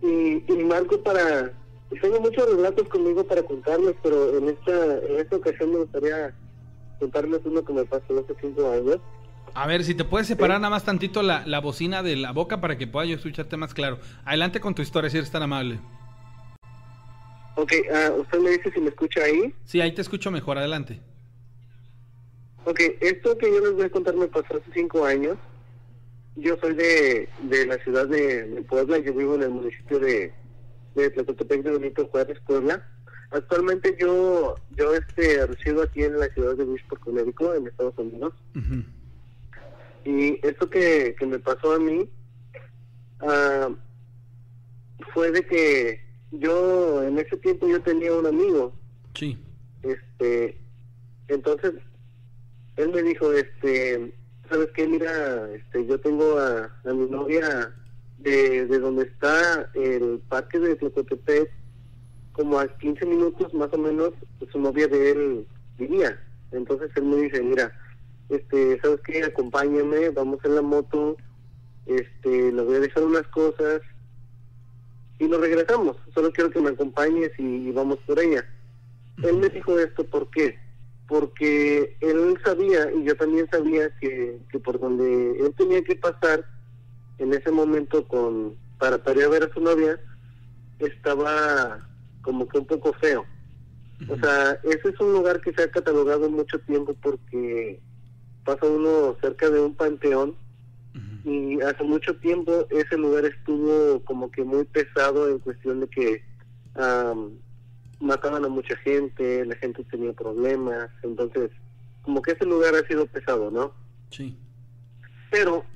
Y, y marco para... Tengo muchos relatos conmigo para contarles, pero en esta, en esta ocasión me gustaría contarles uno que me pasó hace cinco años. A ver, si te puedes separar nada más tantito la, la, bocina de la boca para que pueda yo escucharte más claro. Adelante con tu historia, si eres tan amable. Ok, uh, ¿usted me dice si me escucha ahí? Sí, ahí te escucho mejor, adelante. Ok, esto que yo les voy a contar me pasó hace cinco años. Yo soy de, de la ciudad de, Puebla, yo vivo en el municipio de, de Tlacotepec de Benito Juárez, Puebla. Actualmente yo yo este resido aquí en la ciudad de por Connecticut, en Estados Unidos. Y esto que, que me pasó a mí uh, fue de que yo en ese tiempo yo tenía un amigo. Sí. Este, entonces él me dijo, este, sabes qué, mira, este, yo tengo a, a mi novia de, de donde está el parque de Tlacotepec, como a 15 minutos más o menos, su novia de él vivía. Entonces él me dice, mira, este, ¿sabes qué? Acompáñame, vamos en la moto, este, le voy a dejar unas cosas y nos regresamos. Solo quiero que me acompañes y, vamos por ella. Él me dijo esto, ¿por qué? Porque él sabía, y yo también sabía, que, que por donde él tenía que pasar en ese momento con para, para ir a ver a su novia, estaba como que un poco feo. O sea, ese es un lugar que se ha catalogado mucho tiempo porque pasa uno cerca de un panteón y hace mucho tiempo ese lugar estuvo como que muy pesado en cuestión de que mataban a mucha gente, la gente tenía problemas, entonces como que ese lugar ha sido pesado, ¿no? Sí. Pero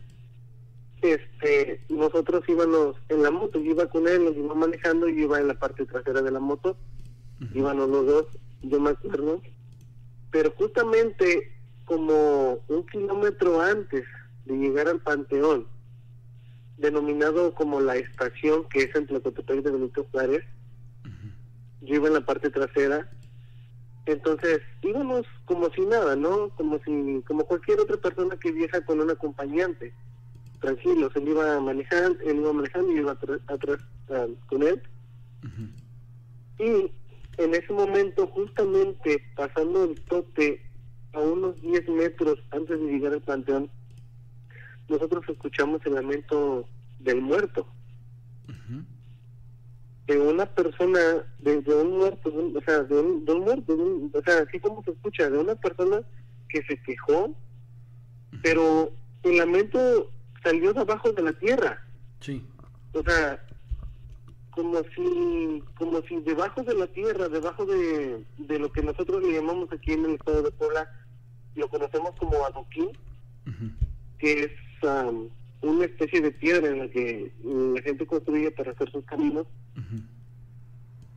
este nosotros íbamos en la moto, yo iba con él, nos iba manejando, yo iba en la parte trasera de la moto, íbamos los dos, yo me acuerdo, pero justamente como un kilómetro antes de llegar al Panteón, denominado como la estación que es en Tlacotepec de Benito Juárez, yo iba en la parte trasera, entonces íbamos como si nada, ¿no? Como si, como cualquier otra persona que viaja con un acompañante, tranquilos, él iba manejando, él iba manejando y iba atrás, con él. Y en ese momento, justamente pasando el tope a unos 10 metros antes de llegar al panteón, nosotros escuchamos el lamento del muerto. De una persona, de, un muerto, o sea, de un, muerto, o sea, así como se escucha, de una persona que se quejó, pero el lamento salió de abajo de la tierra. Sí. O sea, como si como si debajo de la tierra, debajo de, de lo que nosotros le llamamos aquí en el estado de Puebla, lo conocemos como adoquín, que es una especie de piedra en la que la gente construye para hacer sus caminos.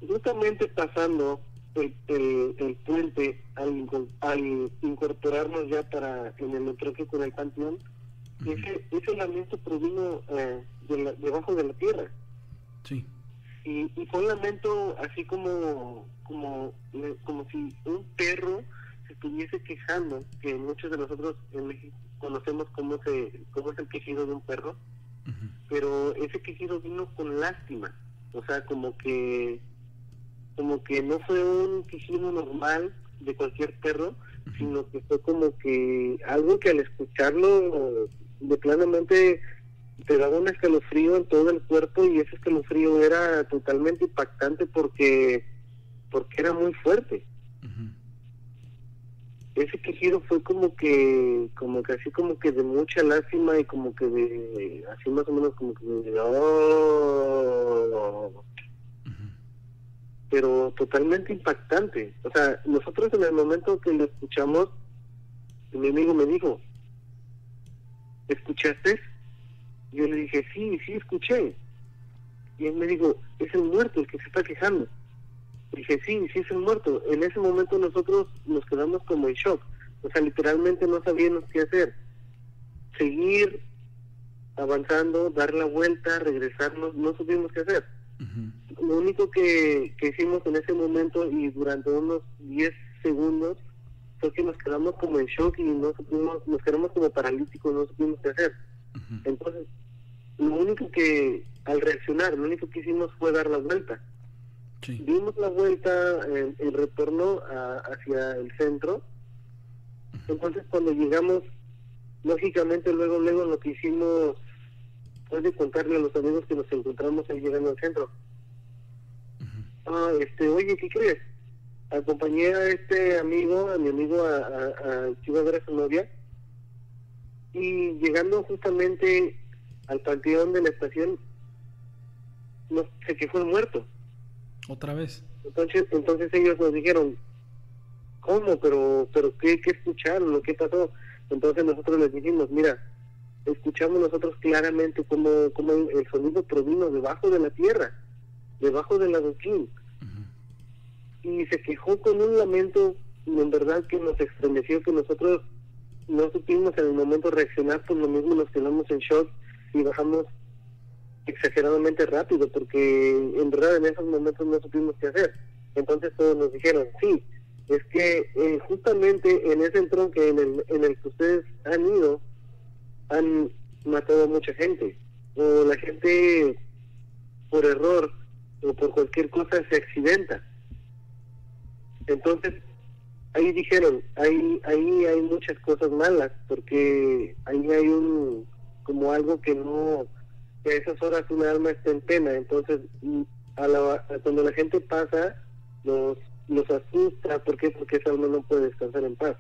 Justamente pasando el, el, puente al, al, incorporarnos ya para en el troque con el panteón, ese, ese lamento provino eh, de debajo de la tierra. Sí. Y, y fue un lamento así como, como, como si un perro se estuviese quejando, que muchos de nosotros en México conocemos cómo, se, cómo es el quejido de un perro, pero ese quejido vino con lástima, o sea, como que como que no fue un quejido normal de cualquier perro, sino que fue como que algo que al escucharlo de planamente te daba un escalofrío en todo el cuerpo y ese escalofrío era totalmente impactante porque porque era muy fuerte ese quejido fue como que, como que así como que de mucha lástima y como que de, así más o menos como que de, oh, pero totalmente impactante. O sea, nosotros en el momento que lo escuchamos, mi amigo me dijo, ¿escuchaste? Yo le dije, sí, sí escuché. Y él me dijo, es el muerto el que se está quejando. Dije, sí, sí es el muerto. En ese momento nosotros nos quedamos como en shock. O sea, literalmente no sabíamos qué hacer. Seguir avanzando, dar la vuelta, regresarnos, no supimos qué hacer. Lo único que, que hicimos en ese momento y durante unos 10 segundos fue que nos quedamos como en shock y no supimos, nos quedamos como paralíticos, no supimos qué hacer. Entonces, lo único que, al reaccionar, lo único que hicimos fue dar la vuelta. Dimos la vuelta en, retorno hacia el centro. Entonces cuando llegamos, lógicamente luego, luego lo que hicimos fue de contarle a los amigos que nos encontramos ahí llegando al centro. Ah, este, oye, ¿qué crees? Acompañé a este amigo, a mi amigo, a, a, a que iba a ver a su novia. Y llegando justamente al panteón de la estación, nos, se quejó el muerto. Otra vez. Entonces, entonces ellos nos dijeron, ¿cómo? Pero, pero ¿qué, qué escucharon? ¿Qué pasó? Entonces nosotros les dijimos, mira, escuchamos nosotros claramente cómo, cómo el sonido provino debajo de la tierra, debajo del adoquín. Y se quejó con un lamento, en verdad que nos estremeció, que nosotros no supimos en el momento reaccionar, por lo mismo nos quedamos en shock y bajamos exageradamente rápido, porque en verdad en esos momentos no supimos qué hacer. Entonces todos nos dijeron, sí, es que eh, justamente en ese entronque en el, en el que ustedes han ido, han matado a mucha gente, o la gente por error o por cualquier cosa se accidenta. Entonces, ahí dijeron, ahí, ahí hay muchas cosas malas, porque ahí hay un, como algo que no, que a esas horas una alma está en pena, entonces mm, a la, cuando la gente pasa los, los asusta, ¿por qué? Porque esa alma no puede descansar en paz.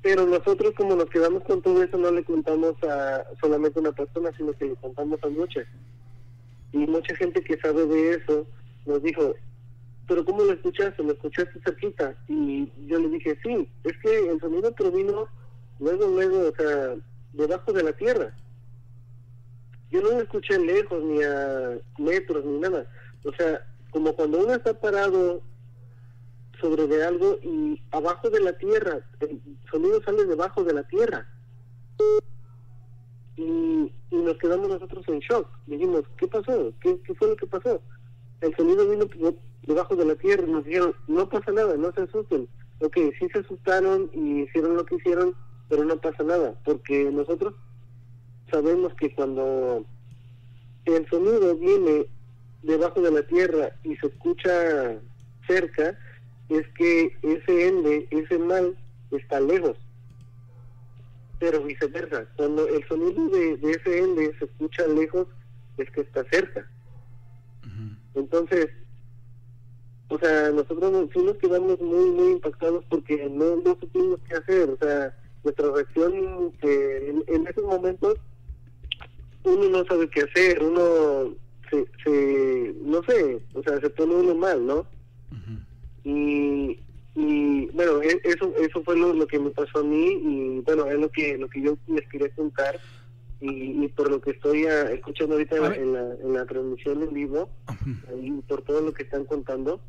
Pero nosotros como nos quedamos con todo eso no le contamos a solamente a una persona, sino que le contamos a muchas. Y mucha gente que sabe de eso nos dijo, pero ¿cómo lo escuchaste? ¿Lo escuchaste cerquita? Y yo le dije, sí, es que el sonido provino luego, luego, o sea, debajo de la tierra yo no lo escuché lejos, ni a metros, ni nada. O sea, como cuando uno está parado sobre de algo y abajo de la tierra, el sonido sale debajo de la tierra. Y, y nos quedamos nosotros en shock. Dijimos, ¿qué pasó? ¿Qué, ¿Qué fue lo que pasó? El sonido vino debajo de la tierra y nos dijeron, no pasa nada, no se asusten. Ok, sí se asustaron y hicieron lo que hicieron, pero no pasa nada, porque nosotros sabemos que cuando el sonido viene debajo de la tierra y se escucha cerca, es que ese ende, ese mal, está lejos. Pero viceversa, cuando el sonido de, ese ende se escucha lejos, es que está cerca. Entonces, o sea, nosotros sí nos quedamos muy, muy impactados porque no, no supimos qué hacer. O sea, nuestra reacción que en esos momentos uno no sabe qué hacer, uno se, se, no sé, o sea, se pone uno mal, ¿no? Y y bueno eso eso fue lo, que me pasó a mí y bueno es lo que lo que yo les quería contar y, y por lo que estoy ah, escuchando ahorita en la, en, la, en la transmisión en vivo y por todo lo que están contando,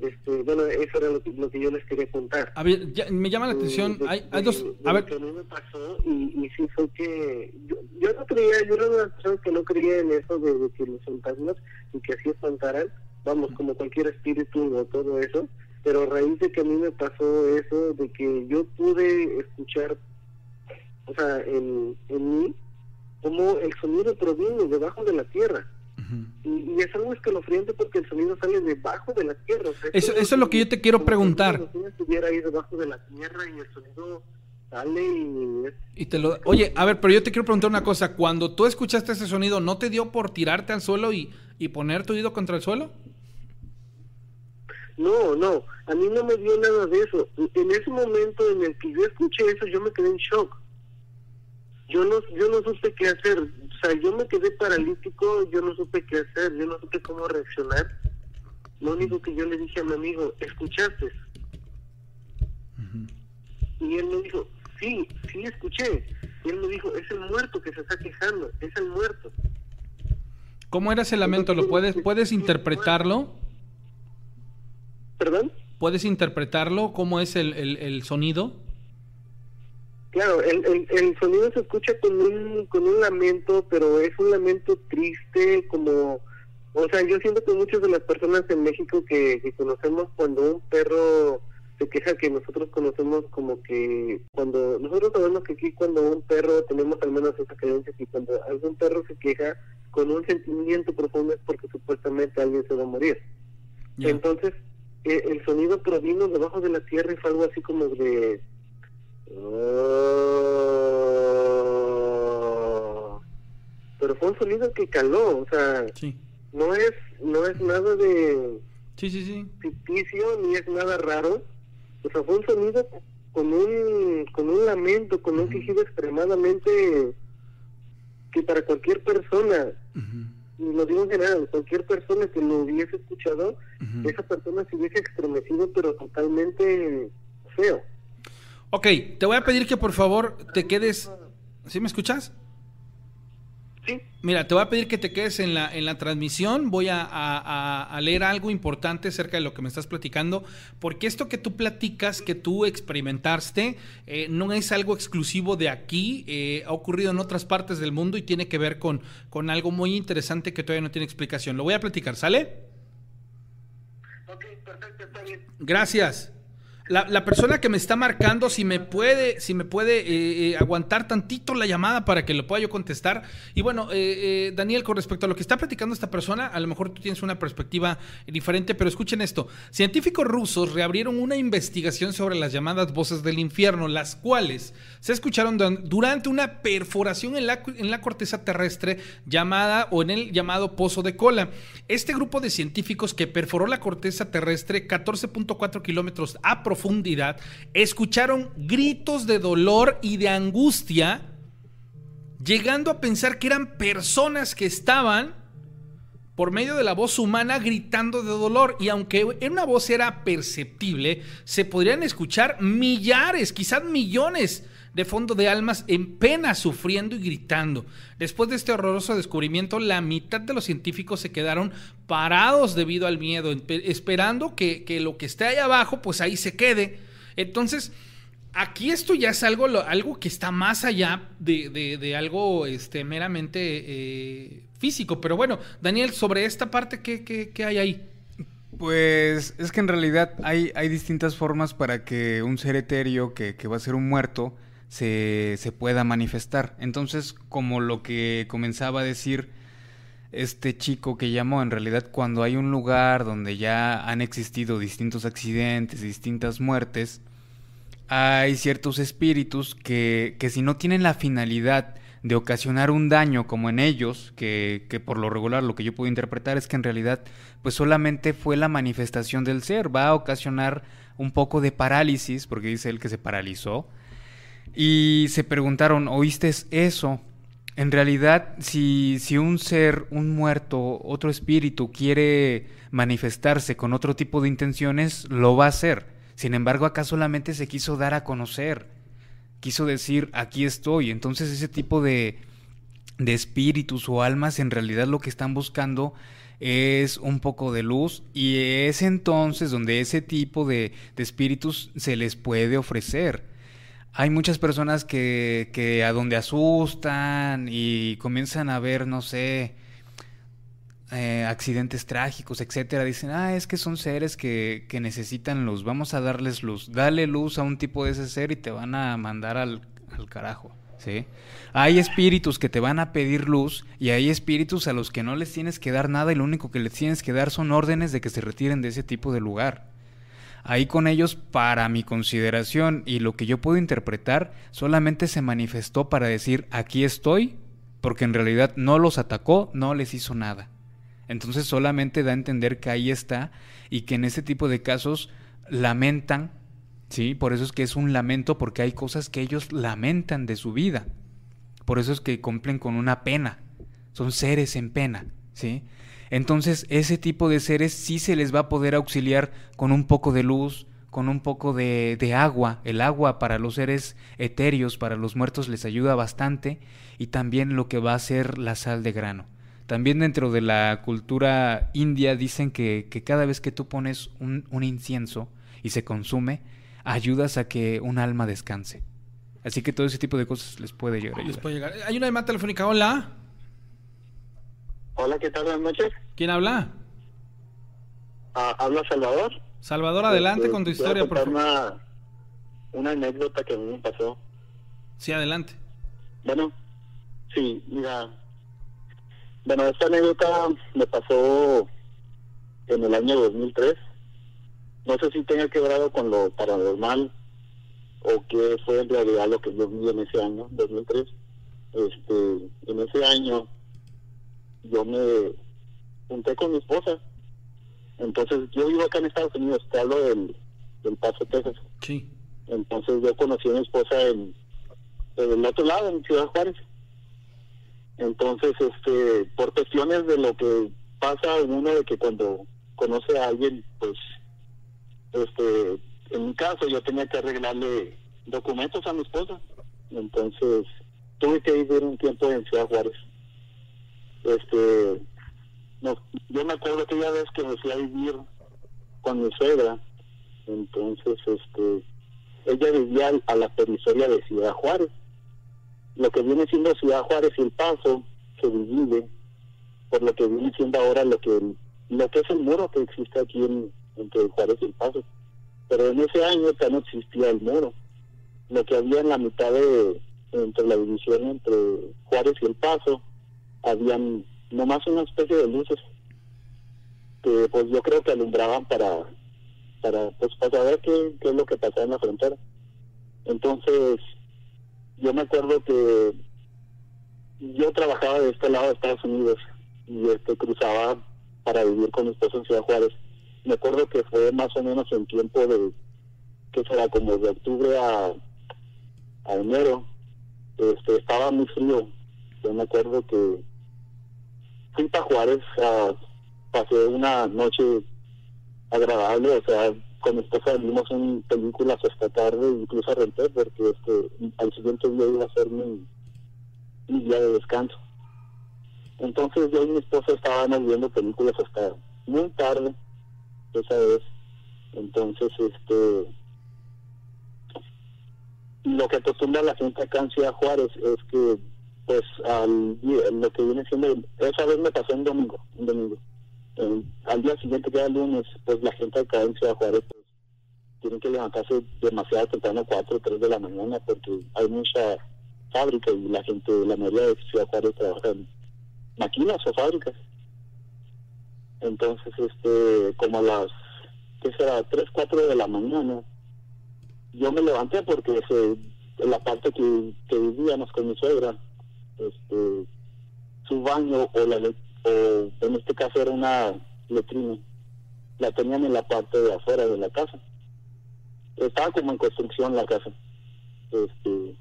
este, bueno, eso era lo que, lo que yo les quería contar. A ver, ya- me llama la atención. Eh, de- Hay, hay dos. A lo ver, que a mí me pasó y, y sí fue que yo, yo no creía, yo era una personas que no creía en eso de, de que los fantasmas y que así espantaran, vamos, como cualquier espíritu o todo eso, pero a raíz de que a mí me pasó eso, de que yo pude escuchar, o sea, en, en mí, como el sonido proviene debajo de la tierra. Y, y es algo escalofriante porque el sonido sale debajo de la tierra. o sea, Eso- es lo que yo te quiero si preguntar. una bocina estuviera ahí debajo de la tierra y el sonido sale y es- y te lo. Oye, a ver, pero yo te quiero preguntar una cosa. Cuando tú escuchaste ese sonido, ¿no te dio por tirarte al suelo y, y poner tu oído contra el suelo? No, no, a mí no me dio nada de eso. En ese momento en el que yo escuché eso, yo me quedé en shock. Yo no, yo no supe qué hacer. O sea, yo me quedé paralítico, yo no supe qué hacer, yo no supe cómo reaccionar. Lo único que yo le dije a mi amigo, ¿escuchaste? Y él me dijo, sí, sí escuché. Y él me dijo, es el muerto que se está quejando, es el muerto. ¿Cómo era ese lamento? ¿Lo puedes, puedes interpretarlo? ¿Perdón? ¿Puedes interpretarlo? ¿Cómo es el, el, el sonido? Claro, el, el, el sonido se escucha con un, con un lamento, pero es un lamento triste, como, o sea, yo siento que muchas de las personas en México que, que conocemos cuando un perro se queja que nosotros conocemos como que cuando, nosotros sabemos que aquí cuando un perro, tenemos al menos esa creencia que cuando algún perro se queja con un sentimiento profundo es porque supuestamente alguien se va a morir. Ya. Entonces, eh, el sonido provino debajo de la tierra fue algo así como de... "Oh". Pero fue un sonido que caló, o sea, Sí. no es, no es nada de Sí, sí, sí. ficticio ni es nada raro. O sea, fue un sonido con un, con un lamento, con un quejido extremadamente que para cualquier persona, y lo digo en general, cualquier persona que lo hubiese escuchado, esa persona se hubiese estremecido, pero totalmente feo. Ok, te voy a pedir que por favor te quedes. ¿Sí me escuchas? Sí, Mira, te voy a pedir que te quedes en la, en la transmisión. Voy a, a- a- a leer algo importante acerca de lo que me estás platicando, porque esto que tú platicas, que tú experimentaste, eh, no es algo exclusivo de aquí, eh, ha ocurrido en otras partes del mundo y tiene que ver con, con algo muy interesante que todavía no tiene explicación. Lo voy a platicar, ¿sale? ok, perfecto, está bien. Gracias. La, persona que me está marcando, si me puede, si me puede eh, eh, aguantar tantito la llamada para que lo pueda yo contestar. Y bueno, eh, Daniel, con respecto a lo que está platicando esta persona, a lo mejor tú tienes una perspectiva diferente, pero escuchen esto. Científicos rusos reabrieron una investigación sobre las llamadas voces del infierno, las cuales se escucharon duran- durante una perforación en la, en la corteza terrestre llamada o en el llamado pozo de cola. Este grupo de científicos que perforó la corteza terrestre 14.4 kilómetros a escucharon gritos de dolor y de angustia, llegando a pensar que eran personas que estaban por medio de la voz humana gritando de dolor. Y aunque una voz era perceptible, se podrían escuchar millares, quizás millones de fondo de almas en pena, sufriendo y gritando. Después de este horroroso descubrimiento, la mitad de los científicos se quedaron parados debido al miedo, esperando que, que lo que esté ahí abajo, pues ahí se quede. Entonces, aquí esto ya es algo, algo que está más allá de, de- de algo este, meramente eh, físico. Pero bueno, Daniel, sobre esta parte, ¿qué, qué- qué hay ahí? Pues es que en realidad hay, hay distintas formas para que un ser etéreo que, que va a ser un muerto se, se pueda manifestar. Entonces, como lo que comenzaba a decir este chico que llamó, en realidad cuando hay un lugar donde ya han existido distintos accidentes, distintas muertes, hay ciertos espíritus que, que si no tienen la finalidad de ocasionar un daño como en ellos, que, que por lo regular lo que yo puedo interpretar es que en realidad pues solamente fue la manifestación del ser, va a ocasionar un poco de parálisis, porque dice él que se paralizó, y se preguntaron, ¿oíste eso? En realidad, si, si un ser, un muerto, otro espíritu quiere manifestarse con otro tipo de intenciones, lo va a hacer. Sin embargo, acá solamente se quiso dar a conocer. Quiso decir, aquí estoy. Entonces ese tipo de, de espíritus o almas, en realidad lo que están buscando es un poco de luz y es entonces donde ese tipo de, de espíritus se les puede ofrecer. Hay muchas personas que, que a donde asustan y comienzan a ver, no sé, eh, accidentes trágicos, etcétera, dicen, ah, es que son seres que, que, necesitan luz, vamos a darles luz, dale luz a un tipo de ese ser y te van a mandar al, al carajo, ¿sí? Hay espíritus que te van a pedir luz y hay espíritus a los que no les tienes que dar nada y lo único que les tienes que dar son órdenes de que se retiren de ese tipo de lugar. Ahí con ellos, para mi consideración y lo que yo puedo interpretar, solamente se manifestó para decir, aquí estoy, porque en realidad no los atacó, no les hizo nada. Entonces solamente da a entender que ahí está y que en ese tipo de casos lamentan, ¿sí? Por eso es que es un lamento porque hay cosas que ellos lamentan de su vida. Por eso es que cumplen con una pena. Son seres en pena, ¿sí? Entonces ese tipo de seres sí se les va a poder auxiliar con un poco de luz, con un poco de, de, agua. El agua para los seres etéreos, para los muertos, les ayuda bastante. Y también lo que va a ser la sal de grano. También dentro de la cultura india dicen que, que cada vez que tú pones un, un, incienso y se consume, ayudas a que un alma descanse. Así que todo ese tipo de cosas les puede llegar. Les puede llegar. Hay una llamada telefónica. Hola. Hola, ¿qué tal? Buenas noches. ¿Quién habla? Uh, habla Salvador. Salvador, adelante con tu historia, por favor. Una, una anécdota que a mí me pasó. Sí, adelante. Bueno, sí, mira, bueno, esta anécdota me pasó en el año 2003. No sé si tenga quebrado con lo paranormal o qué fue en realidad lo que yo vi en ese año, 2003. Este, en ese año yo me junté con mi esposa. Entonces yo vivo acá en Estados Unidos, te hablo del, del Paso, Texas. Sí. Entonces yo conocí a mi esposa en, en el otro lado, en Ciudad Juárez. Entonces, este, por cuestiones de lo que pasa uno de que cuando conoce a alguien, pues, este, en mi caso yo tenía que arreglarle documentos a mi esposa. Entonces, tuve que vivir un tiempo en Ciudad Juárez. Este, yo me acuerdo aquella vez que me fui a vivir con mi suegra. Entonces, este, ella vivía a la periferia de Ciudad Juárez lo que viene siendo Ciudad Juárez y El Paso se divide por lo que viene siendo ahora lo que lo que es el muro que existe aquí en, entre Juárez y El Paso. Pero en ese año ya no existía el muro. Lo que había en la mitad de entre la división entre Juárez y El Paso, habían nomás una especie de luces que pues yo creo que alumbraban para para pues para saber qué, qué es lo que pasaba en la frontera. Entonces, yo me acuerdo que yo trabajaba de este lado de Estados Unidos y este cruzaba para vivir con mi esposo en Ciudad Juárez. Me acuerdo que fue más o menos en tiempo de, que será como de octubre a, a enero. Este, estaba muy frío. Yo me acuerdo que para Juárez, a, pasé una noche agradable, o sea, con mi esposa vimos un películas hasta tarde, incluso renté, porque este, al siguiente día iba a ser mi, mi día de descanso. Entonces yo y mi esposa estábamos viendo películas hasta muy tarde, esa vez. Entonces, este lo que acostumbra la gente acá en Ciudad Juárez es que, pues, al, lo que viene siendo, esa vez me pasó un domingo, un domingo. Al día siguiente, que era lunes, pues la gente acá en Ciudad Juárez pues, tienen que levantarse demasiado temprano, 4 o 3 de la mañana, porque hay mucha fábrica y la gente, la mayoría de Ciudad Juárez trabaja en máquinas o fábricas. Entonces, este, como a las, ¿qué será? 3, 4 de la mañana, yo me levanté porque en la parte que vivíamos con mi suegra, este, su baño o la o en este caso era una letrina, la tenían en la parte de afuera de la casa. Estaba como en construcción la casa. Este,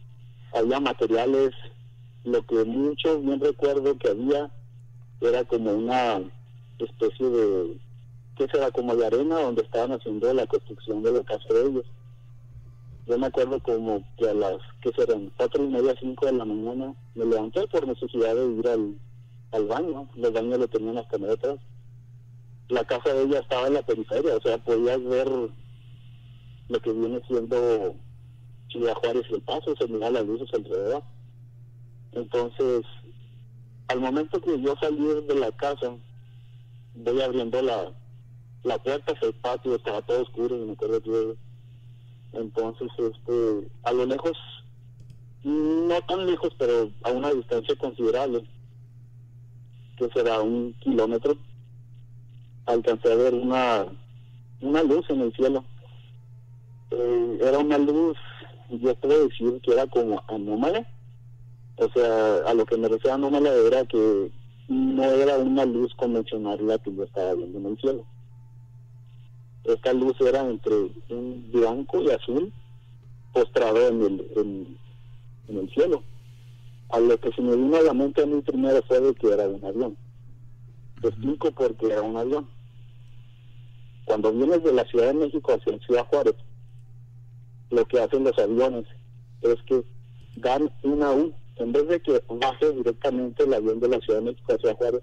había materiales, lo que mucho bien recuerdo que había era como una especie de, ¿qué será? Como de arena donde estaban haciendo la construcción de la casa de ellos. Yo me acuerdo como que a las que serán cuatro y media, cinco de la mañana, me levanté por necesidad de ir al, al baño. Los baños lo tenían las camionetas. La casa de ella estaba en la periferia, o sea, podías ver lo que viene siendo Ciudad Juárez El Paso, se miran las luces alrededor. Entonces, al momento que yo salí de la casa, voy abriendo la, la puerta el patio, estaba todo oscuro y me acuerdo que entonces este a lo lejos no tan lejos pero a una distancia considerable que será un kilómetro alcancé a ver una una luz en el cielo. Eh, era una luz yo puedo decir que era como anómala o sea a lo que me refiero anómala era que no era una luz convencional la que yo estaba viendo en el cielo esta luz era entre un blanco y azul postrado en el, en, en el cielo. A lo que se me vino a la mente a mí primero fue de que era un avión. Te explico por qué era un avión. Cuando vienes de la Ciudad de México hacia Ciudad Juárez, lo que hacen los aviones es que dan una U. En vez de que baje directamente el avión de la Ciudad de México hacia Juárez,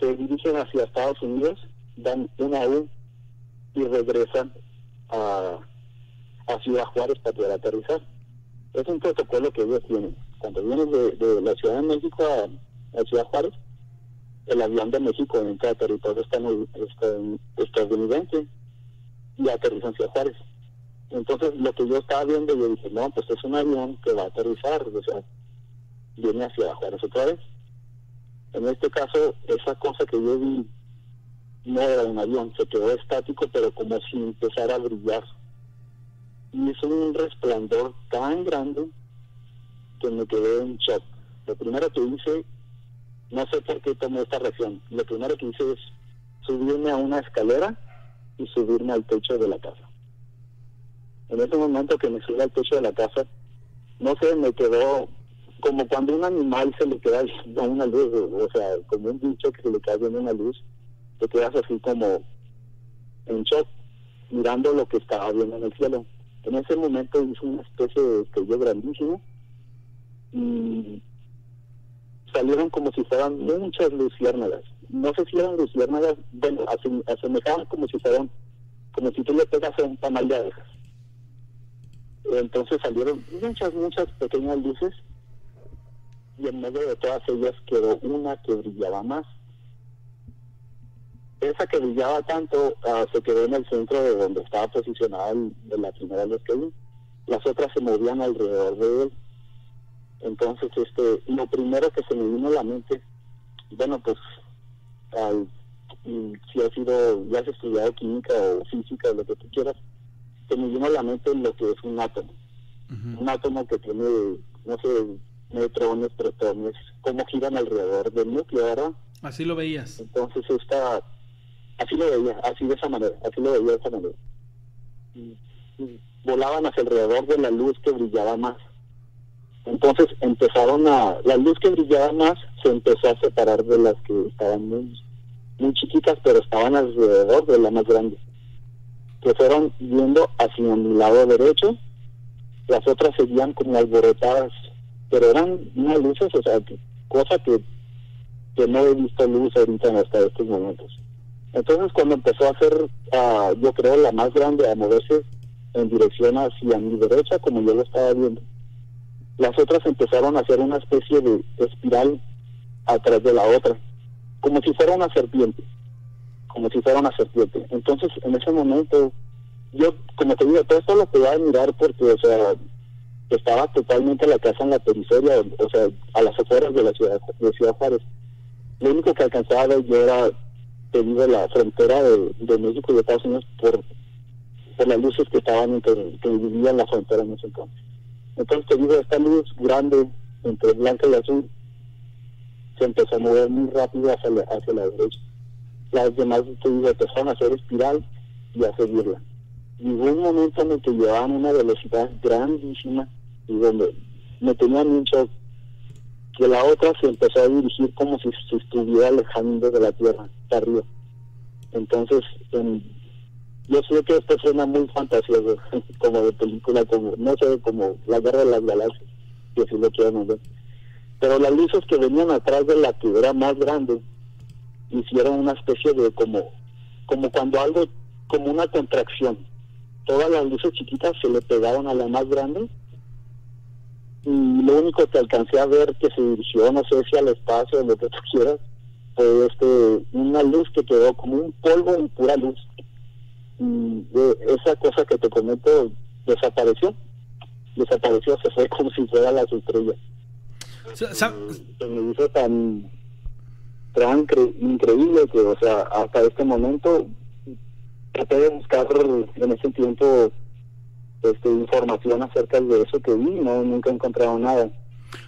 se dirigen hacia Estados Unidos, dan una U y regresan a, a Ciudad Juárez para poder aterrizar. Es un protocolo que ellos tienen. Cuando vienes de, de la Ciudad de México a, Ciudad Juárez, el avión de México entra a territorio estadounidense y aterriza en Ciudad Juárez. Entonces, lo que yo estaba viendo, yo dije, no, pues es un avión que va a aterrizar, o sea, viene a Ciudad Juárez otra vez. En este caso, esa cosa que yo vi no era un avión, se quedó estático, pero como si empezara a brillar. Y hizo un resplandor tan grande que me quedé en shock. Lo primero que hice, no sé por qué tomé esta reacción, lo primero que hice es subirme a una escalera y subirme al techo de la casa. En ese momento que me subí al techo de la casa, no sé, me quedó como cuando un animal se le queda viendo (laughs) una luz, o sea, como un bicho que se le queda viendo una luz, te quedas así como en shock, mirando lo que estaba viendo en el cielo. En ese momento hizo una especie de estrella grandísimo y salieron como si fueran muchas luciérnagas. No sé si eran luciérnagas, bueno, asemejaban como si fueran, como si tú le pegas a un tamal de abejas. Entonces salieron muchas, muchas pequeñas luces y en medio de todas ellas quedó una que brillaba más esa que brillaba tanto uh, se quedó en el centro de donde estaba posicionada el, de la primera vez que vi. Las otras se movían alrededor de él. Entonces, este, lo primero que se me vino a la mente, bueno, pues, al, si has sido, ya has estudiado química o física o lo que tú quieras, se me vino a la mente lo que es un átomo. Uh -huh. Un átomo que tiene, no sé, neutrones, protones, cómo giran alrededor del núcleo, ¿verdad? Así lo veías. Entonces, esta así lo veía, así de esa manera, así lo veía de esa manera. Volaban hacia alrededor de la luz que brillaba más. Entonces empezaron a, la luz que brillaba más se empezó a separar de las que estaban muy, muy chiquitas, pero estaban alrededor de la más grande. Que fueron yendo hacia mi lado derecho, las otras seguían como alborotadas, pero eran unas luces, o sea, cosa que, que no he visto luz ahorita hasta estos momentos. Entonces cuando empezó a hacer, uh, yo creo, la más grande a moverse en dirección hacia mi derecha, como yo lo estaba viendo, las otras empezaron a hacer una especie de espiral atrás de la otra, como si fuera una serpiente, como si fuera una serpiente. Entonces en ese momento, yo, como te digo, todo esto lo podía mirar porque, o sea, estaba totalmente la casa en la periferia, o sea, a las afueras de la ciudad de Ciudad Juárez. Lo único que alcanzaba yo era debido a la frontera de, de, México y Estados Unidos por, las luces que estaban entre, que dividían la frontera en ese entonces. Entonces, te digo, esta luz grande entre blanca y azul se empezó a mover muy rápido hacia la, hacia la derecha. Las demás, te empezaron a hacer espiral y a seguirla. Y hubo un momento en el que llevaban una velocidad grandísima y donde me tenían un shock que la otra se empezó a dirigir como si se estuviera alejando de la tierra, arriba. Entonces, en, yo sé que esto suena muy fantasioso, (laughs) como de película, como, no sé, como la guerra de las galaxias, si así lo quieren ver. Pero las luces que venían atrás de la que era más grande, hicieron una especie de como, como cuando algo, como una contracción. Todas las luces chiquitas se le pegaron a la más grande y lo único que alcancé a ver que se dirigió, no sé si al espacio que tú quieras, fue este, una luz que quedó como un polvo y pura luz. Y esa cosa que te comento desapareció. Desapareció, se fue (laughs) como si fuera las estrellas. Se me hizo tan, tan increíble que, o sea, hasta este momento traté de buscar en ese tiempo este, información acerca de eso que vi, no, nunca he encontrado nada.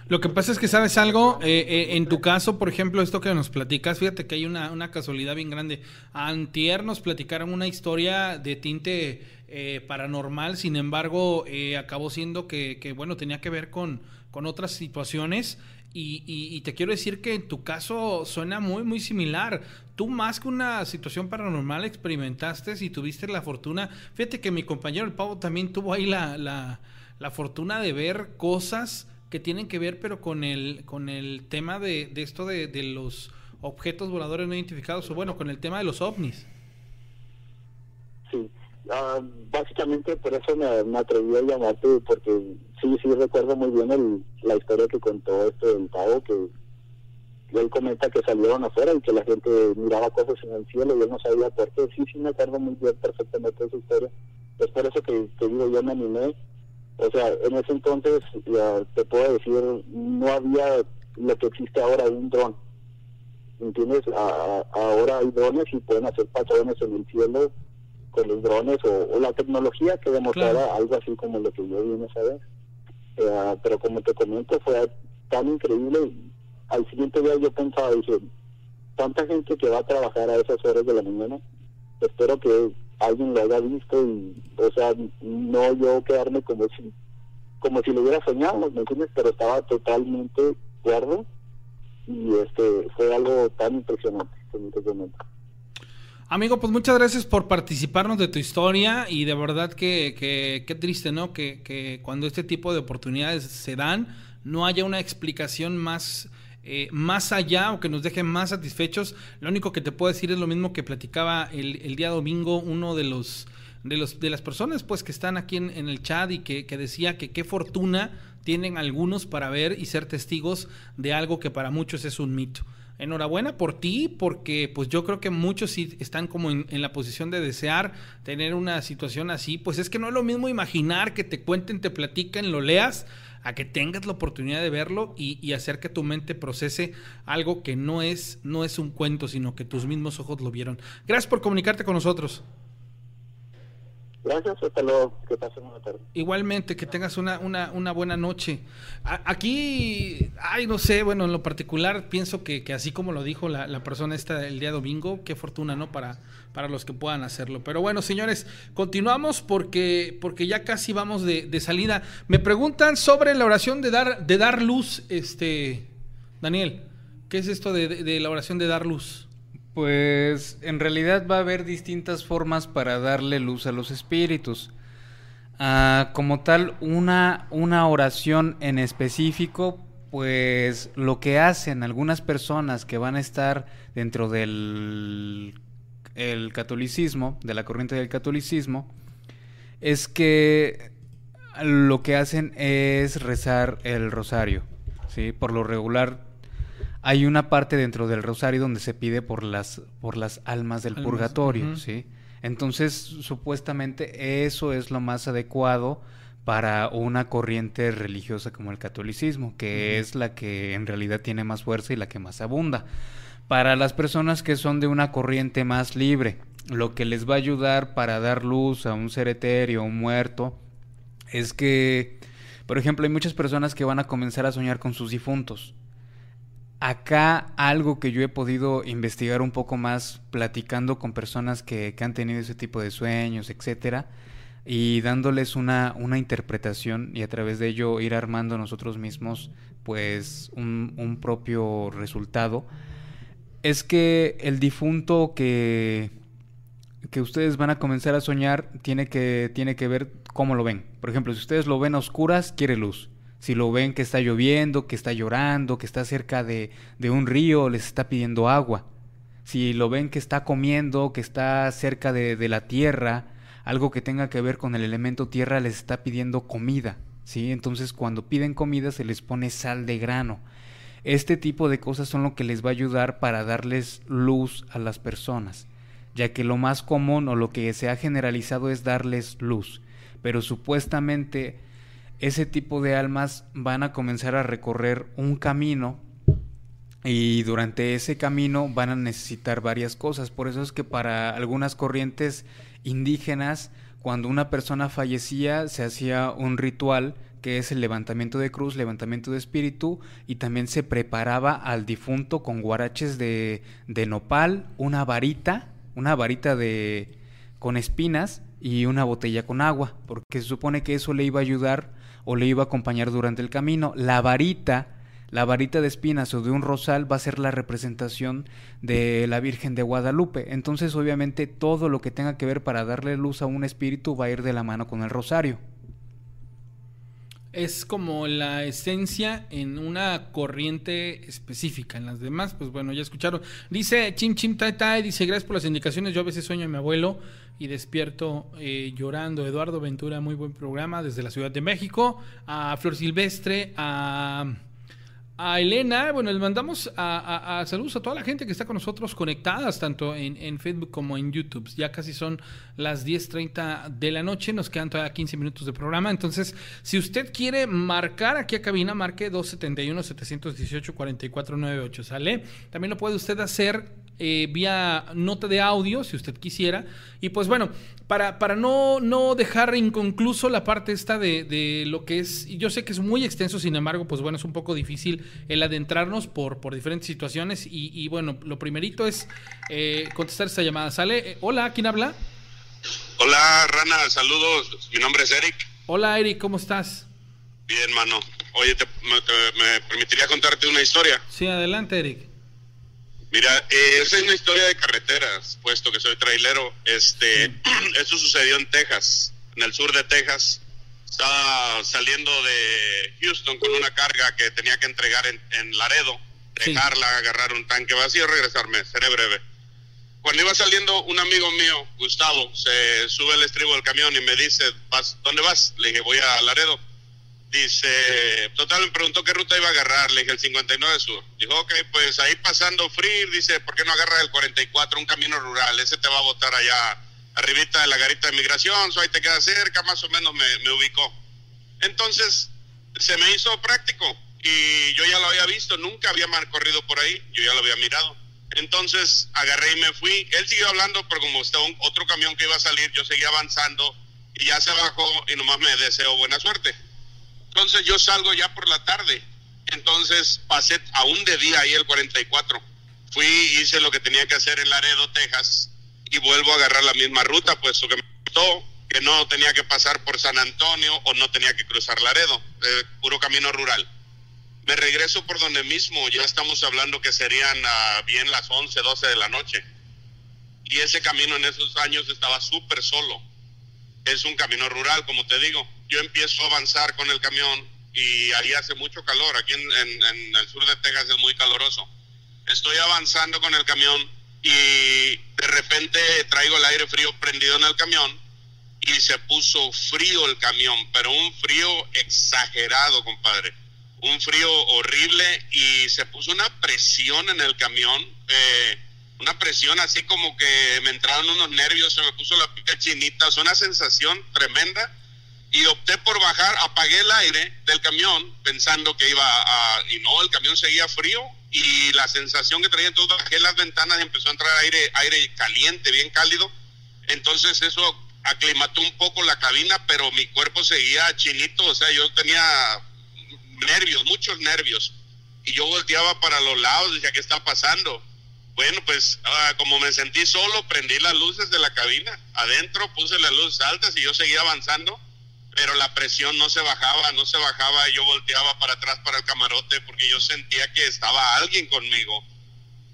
Lo que pasa es que sabes algo, eh, eh, en tu caso, por ejemplo, esto que nos platicas, fíjate que hay una, una casualidad bien grande. Antier nos platicaron una historia de tinte eh, paranormal, sin embargo, acabó siendo que, que, bueno, tenía que ver con, con otras situaciones y, y, te quiero decir que en tu caso suena muy, muy similar. Tú más que una situación paranormal experimentaste y tuviste la fortuna. Fíjate que mi compañero el Pavo también tuvo ahí la, la, la fortuna de ver cosas que tienen que ver, pero con el, con el tema de, de esto de, de los objetos voladores no identificados, o bueno, con el tema de los ovnis. Uh, básicamente por eso me, atreví a llamarte, porque sí, sí recuerdo muy bien el, la historia que contó esto del Pavo, que él comenta que salieron afuera y que la gente miraba cosas en el cielo y él no sabía por qué. Sí, sí me acuerdo muy bien perfectamente esa historia. Es por eso que, que digo, yo me animé. O sea, en ese entonces, te puedo decir, no había lo que existe ahora, un dron. ¿Entiendes? ahora hay drones y pueden hacer patrones en el cielo con los drones o, la tecnología que demostrara algo así como lo que yo vine a saber. Eh, pero como te comento, fue tan increíble. Al siguiente día yo pensaba, dije, tanta gente que va a trabajar a esas horas de la mañana, espero que alguien lo haya visto y, o sea, no yo quedarme como si, como si lo hubiera soñado, ¿me entiendes? Pero estaba totalmente cuerdo y este fue algo tan impresionante en este momento. Amigo, pues muchas gracias por participarnos de tu historia y de verdad que, qué triste, ¿no? Que, que, cuando este tipo de oportunidades se dan, no haya una explicación más, eh, más allá o que nos deje más satisfechos. Lo único que te puedo decir es lo mismo que platicaba el, el día domingo uno de los de los de las personas pues que están aquí en, en el chat y que, que decía que qué fortuna tienen algunos para ver y ser testigos de algo que para muchos es un mito enhorabuena por ti, porque pues yo creo que muchos sí están como en, la posición de desear tener una situación así. Pues es que no es lo mismo imaginar que te cuenten, te platican, lo leas, a que tengas la oportunidad de verlo y, hacer que tu mente procese algo que no es, no es un cuento, sino que tus mismos ojos lo vieron. Gracias por comunicarte con nosotros. Gracias, hasta luego, que pasen una tarde. Igualmente, que tengas una, una, una buena noche. aquí, ay, no sé, bueno, en lo particular pienso que, que así como lo dijo la, la, persona esta el día domingo, qué fortuna, ¿no? Para, para los que puedan hacerlo. Pero bueno, señores, continuamos porque, porque ya casi vamos de, de salida. Me preguntan sobre la oración de dar, de dar luz, este, Daniel, ¿qué es esto de, de la oración de dar luz? Pues en realidad va a haber distintas formas para darle luz a los espíritus. Ah, como tal, una, una oración en específico, pues lo que hacen algunas personas que van a estar dentro del el catolicismo, de la corriente del catolicismo, es que lo que hacen es rezar el rosario. ¿sí? Por lo regular hay una parte dentro del rosario donde se pide por las, por las almas del purgatorio, ¿sí? Entonces, supuestamente eso es lo más adecuado para una corriente religiosa como el catolicismo, que es la que en realidad tiene más fuerza y la que más abunda. Para las personas que son de una corriente más libre, lo que les va a ayudar para dar luz a un ser etéreo, un muerto, es que, por ejemplo, hay muchas personas que van a comenzar a soñar con sus difuntos. Acá algo que yo he podido investigar un poco más platicando con personas que, han tenido ese tipo de sueños, etcétera, y dándoles una, una interpretación y a través de ello ir armando nosotros mismos pues un, un propio resultado, es que el difunto que, que ustedes van a comenzar a soñar tiene que, tiene que ver cómo lo ven. Por ejemplo, si ustedes lo ven a oscuras, quiere luz. Si lo ven que está lloviendo, que está llorando, que está cerca de, de un río, les está pidiendo agua. Si lo ven que está comiendo, que está cerca de, de la tierra, algo que tenga que ver con el elemento tierra, les está pidiendo comida. ¿sí? Entonces cuando piden comida se les pone sal de grano. Este tipo de cosas son lo que les va a ayudar para darles luz a las personas, ya que lo más común o lo que se ha generalizado es darles luz, pero supuestamente ese tipo de almas van a comenzar a recorrer un camino y durante ese camino van a necesitar varias cosas. Por eso es que para algunas corrientes indígenas, cuando una persona fallecía, se hacía un ritual que es el levantamiento de cruz, levantamiento de espíritu, y también se preparaba al difunto con guaraches de, de nopal, una varita, una varita de con espinas y una botella con agua, porque se supone que eso le iba a ayudar o le iba a acompañar durante el camino. La varita, la varita de espinas o de un rosal va a ser la representación de la Virgen de Guadalupe. Entonces, obviamente, todo lo que tenga que ver para darle luz a un espíritu va a ir de la mano con el rosario. Es como la esencia en una corriente específica. En las demás, pues bueno, ya escucharon. Dice Chim Chim Tai Tai, dice gracias por las indicaciones. Yo a veces sueño a mi abuelo y despierto eh, llorando. Eduardo Ventura, muy buen programa desde la Ciudad de México. A Flor Silvestre, a a Elena, bueno, les mandamos a, saludos a toda la gente que está con nosotros conectadas, tanto en, Facebook como en YouTube. Ya casi son las 10.30 de la noche, nos quedan todavía 15 minutos de programa. Entonces, si usted quiere marcar aquí a cabina, marque 271-718-4498, ¿sale? También lo puede usted hacer eh, vía nota de audio, si usted quisiera. Y pues bueno, para, para no, no dejar inconcluso la parte esta de, de, lo que es, y yo sé que es muy extenso, sin embargo, pues bueno, es un poco difícil el adentrarnos por, por diferentes situaciones. Y, bueno, lo primerito es eh, contestar esta llamada. ¿Sale? Eh, hola, ¿quién habla? Hola, Rana, saludos. Mi nombre es Eric. Hola, Eric, ¿cómo estás? Bien, mano. Oye, me, ¿me permitiría contarte una historia? Sí, adelante, Eric. Mira, eh, esa es una historia de carreteras, puesto que soy trailero. Este, (clears throat) eso sucedió en Texas, en el sur de Texas. Estaba saliendo de Houston con una carga que tenía que entregar en, Laredo, dejarla, agarrar un tanque vacío, regresarme. Seré breve. Cuando iba saliendo, un amigo mío, Gustavo, se sube al estribo del camión y me dice, ¿Vas, ¿dónde vas? Le dije, voy a Laredo Dice, total, me preguntó qué ruta iba a agarrar. Le dije, el 59 Sur. Dijo, ok, pues ahí pasando Free, dice, ¿por qué no agarras el 44, un camino rural? Ese te va a botar allá, arribita de la garita de migración, so ahí te queda cerca, más o menos me, me ubicó. Entonces, se me hizo práctico y yo ya lo había visto, nunca había corrido por ahí, yo ya lo había mirado. Entonces, agarré y me fui. Él siguió hablando, pero como estaba un, otro camión que iba a salir, yo seguía avanzando y ya se bajó y nomás me deseo buena suerte. Entonces yo salgo ya por la tarde. Entonces pasé aún de día ahí el 44. Fui, hice lo que tenía que hacer en Laredo, Texas, y vuelvo a agarrar la misma ruta, puesto que me gustó que no tenía que pasar por San Antonio o no tenía que cruzar Laredo, eh, puro camino rural. Me regreso por donde mismo, ya estamos hablando que serían uh, bien las 11, 12 de la noche. Y ese camino en esos años estaba súper solo. Es un camino rural, como te digo yo empiezo a avanzar con el camión y ahí hace mucho calor, aquí en, el sur de Texas es muy caloroso. Estoy avanzando con el camión y de repente traigo el aire frío prendido en el camión y se puso frío el camión, pero un frío exagerado, compadre. Un frío horrible y se puso una presión en el camión, eh, una presión así como que me entraron unos nervios, se me puso la pica chinita, es una sensación tremenda y opté por bajar, apagué el aire del camión pensando que iba a... Y no, el camión seguía frío y la sensación que traía, entonces bajé las ventanas y empezó a entrar aire, aire caliente, bien cálido. Entonces eso aclimató un poco la cabina, pero mi cuerpo seguía chinito, o sea, yo tenía nervios, muchos nervios. Y yo volteaba para los lados, decía, ¿qué está pasando? Bueno, pues ah, como me sentí solo, prendí las luces de la cabina. Adentro puse las luces altas y yo seguía avanzando pero la presión no se bajaba, no se bajaba, y yo volteaba para atrás para el camarote porque yo sentía que estaba alguien conmigo.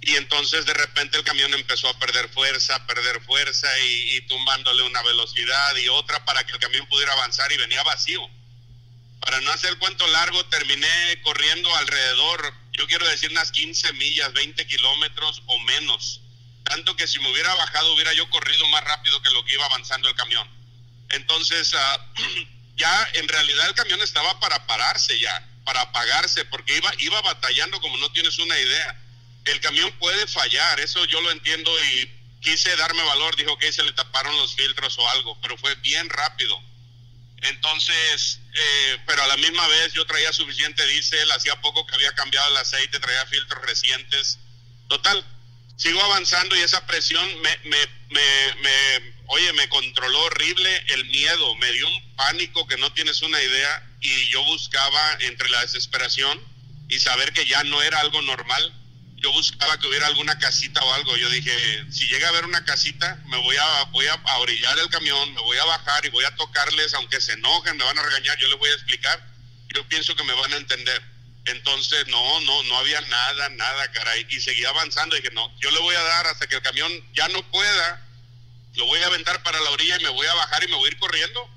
y entonces de repente el camión empezó a perder fuerza, perder fuerza y, tumbándole una velocidad y otra para que el camión pudiera avanzar y venía vacío. Para no hacer cuento largo, terminé corriendo alrededor, yo quiero decir unas 15 millas, 20 kilómetros o menos. Tanto que si me hubiera bajado hubiera yo corrido más rápido que lo que iba avanzando el camión. Entonces, ah, (clears throat) ya en realidad el camión estaba para pararse ya, para apagarse, porque iba, iba batallando como no tienes una idea el camión puede fallar, eso yo lo entiendo y quise darme valor, dijo que se le taparon los filtros o algo, pero fue bien rápido. Entonces, eh, pero a la misma vez yo traía suficiente diésel, hacía poco que había cambiado el aceite, traía filtros recientes. Total, sigo avanzando y esa presión me, me, me, oye, me controló horrible el miedo, me dio un pánico que no tienes una idea y yo buscaba entre la desesperación y saber que ya no era algo normal yo buscaba que hubiera alguna casita o algo. Yo dije, si llega a haber una casita, me voy a, voy a, orillar el camión, me voy a bajar y voy a tocarles, aunque se enojen, me van a regañar, yo les voy a explicar. Yo pienso que me van a entender. Entonces, no, no, no había nada, nada, caray. Y seguía avanzando. Dije, no, yo le voy a dar hasta que el camión ya no pueda. Lo voy a aventar para la orilla y me voy a bajar y me voy a ir corriendo.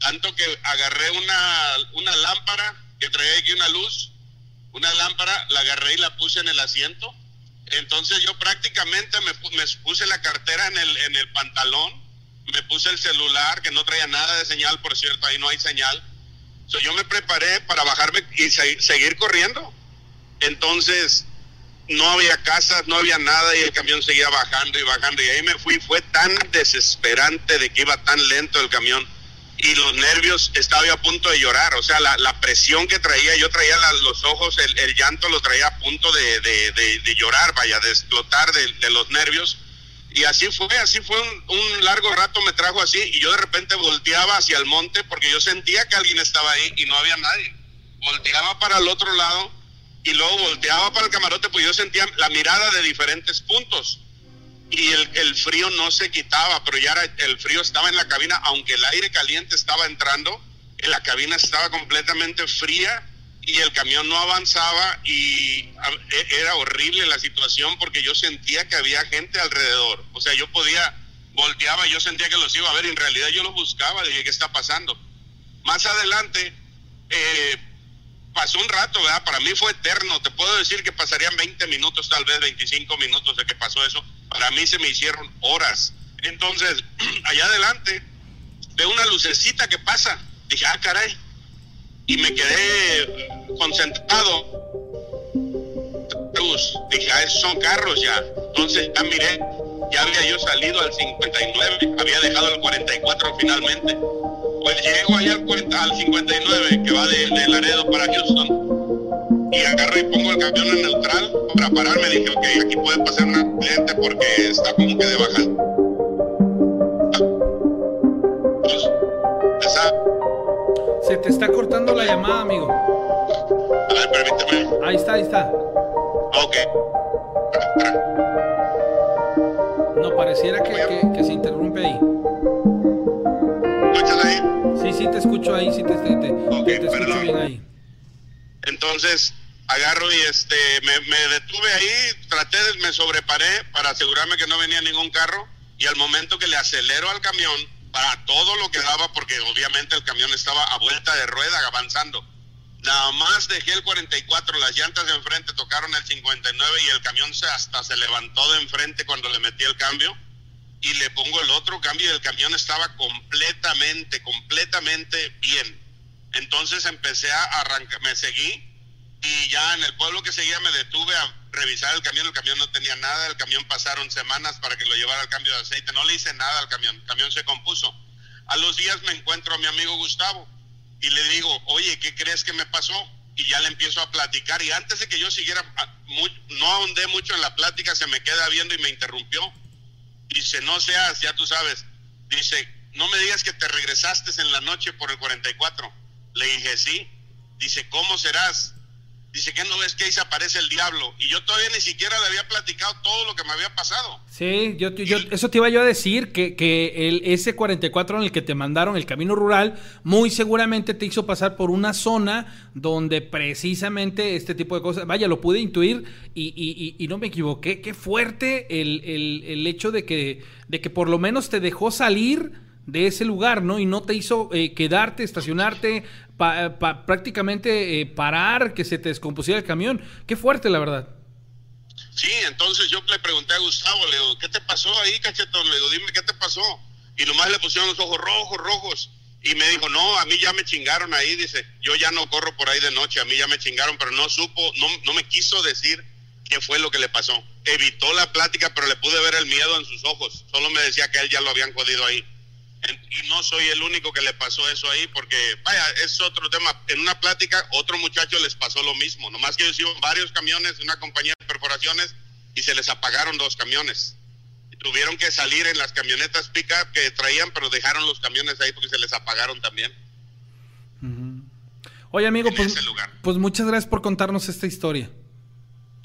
Tanto que agarré una, una lámpara que traía aquí una luz una lámpara, la agarré y la puse en el asiento. Entonces yo prácticamente me, puse la cartera en el, en el pantalón, me puse el celular, que no traía nada de señal, por cierto, ahí no hay señal. yo me preparé para bajarme y seguir corriendo. Entonces no había casas, no había nada y el camión seguía bajando y bajando. Y ahí me fui, fue tan desesperante de que iba tan lento el camión y los nervios, estaba a punto de llorar, o sea, la, la presión que traía, yo traía los ojos, el, el, llanto lo traía a punto de, de, de, llorar, vaya, de explotar de, los nervios. Y así fue, así fue un, un, largo rato me trajo así y yo de repente volteaba hacia el monte porque yo sentía que alguien estaba ahí y no había nadie. Volteaba para el otro lado y luego volteaba para el camarote pues yo sentía la mirada de diferentes puntos y el, el, frío no se quitaba, pero ya era, el frío estaba en la cabina, aunque el aire caliente estaba entrando, la cabina estaba completamente fría y el camión no avanzaba y e, era horrible la situación porque yo sentía que había gente alrededor, o sea, yo podía, volteaba, yo sentía que los iba a ver, en realidad yo los buscaba, dije, ¿qué está pasando? Más adelante, eh, pasó un rato, ¿verdad? Para mí fue eterno, te puedo decir que pasarían 20 minutos, tal vez 25 minutos de que pasó eso, para mí se me hicieron horas. Entonces, (clears throat) allá adelante, veo una lucecita que pasa. Dije, ah, caray. Y me quedé concentrado. Luz. Dije, ah, son carros ya. Entonces ya miré, ya había yo salido al 59, había dejado el 44 finalmente. Pues llego allá al, al 59, que va de Laredo para Houston y agarro y pongo el camión en neutral para pararme. Dije, ok, aquí puede pasar un accidente porque está como que de baja. Se te está cortando la llamada, amigo. A ver, permíteme. Ahí está, ahí está. Ok. No, pareciera que, que, que se interrumpe ahí. ¿Escuchas ahí? Sí, sí, te escucho ahí, sí te, te, te, okay, te escucho bien ahí. Entonces, agarro y este me, detuve ahí, traté de, me sobreparé para asegurarme que no venía ningún carro y al momento que le acelero al camión para todo lo que daba porque obviamente el camión estaba a vuelta de rueda avanzando. Nada más dejé el 44, las llantas de enfrente tocaron el 59 y el camión se hasta se levantó de enfrente cuando le metí el cambio y le pongo el otro cambio y el camión estaba completamente, completamente bien. Entonces empecé a arrancar, me seguí y ya en el pueblo que seguía me detuve a revisar el camión, el camión no tenía nada, el camión pasaron semanas para que lo llevara al cambio de aceite, no le hice nada al camión, el camión se compuso. A los días me encuentro a mi amigo Gustavo y le digo, oye, ¿qué crees que me pasó? Y ya le empiezo a platicar y antes de que yo siguiera, ah, no ahondé mucho en la plática, se me queda viendo y me interrumpió. Dice, no seas, ya tú sabes, dice, no me digas que te regresaste en la noche por el 44. Le dije, sí. Dice, ¿cómo serás? Dice que no ves que ahí se aparece el diablo. Y yo todavía ni siquiera le había platicado todo lo que me había pasado. Sí, yo, yo eso te iba yo a decir, que, que el S44 en el que te mandaron el camino rural, muy seguramente te hizo pasar por una zona donde precisamente este tipo de cosas, vaya, lo pude intuir y, y, y, no me equivoqué. Qué fuerte el, el, el hecho de que, de que por lo menos te dejó salir de ese lugar, ¿no? Y no te hizo eh, quedarte, estacionarte, prácticamente eh, parar, que se te descompusiera el camión. Qué fuerte, la verdad. Sí, entonces yo le pregunté a Gustavo, le digo, ¿qué te pasó ahí, cachetón? Le digo, dime, ¿qué te pasó? Y nomás le pusieron los ojos rojos, rojos. Y me dijo, no, a mí ya me chingaron ahí, dice, yo ya no corro por ahí de noche, a mí ya me chingaron, pero no supo, no, no me quiso decir qué fue lo que le pasó. Evitó la plática, pero le pude ver el miedo en sus ojos. Solo me decía que él ya lo habían jodido ahí y no soy el único que le pasó eso ahí, porque, vaya, es otro tema. En una plática, otro muchacho les pasó lo mismo, nomás que ellos iban varios camiones de una compañía de perforaciones y se les apagaron dos camiones. Y tuvieron que salir en las camionetas pick-up que traían, pero dejaron los camiones ahí porque se les apagaron también. Oye, amigo, pues, pues muchas gracias por contarnos esta historia.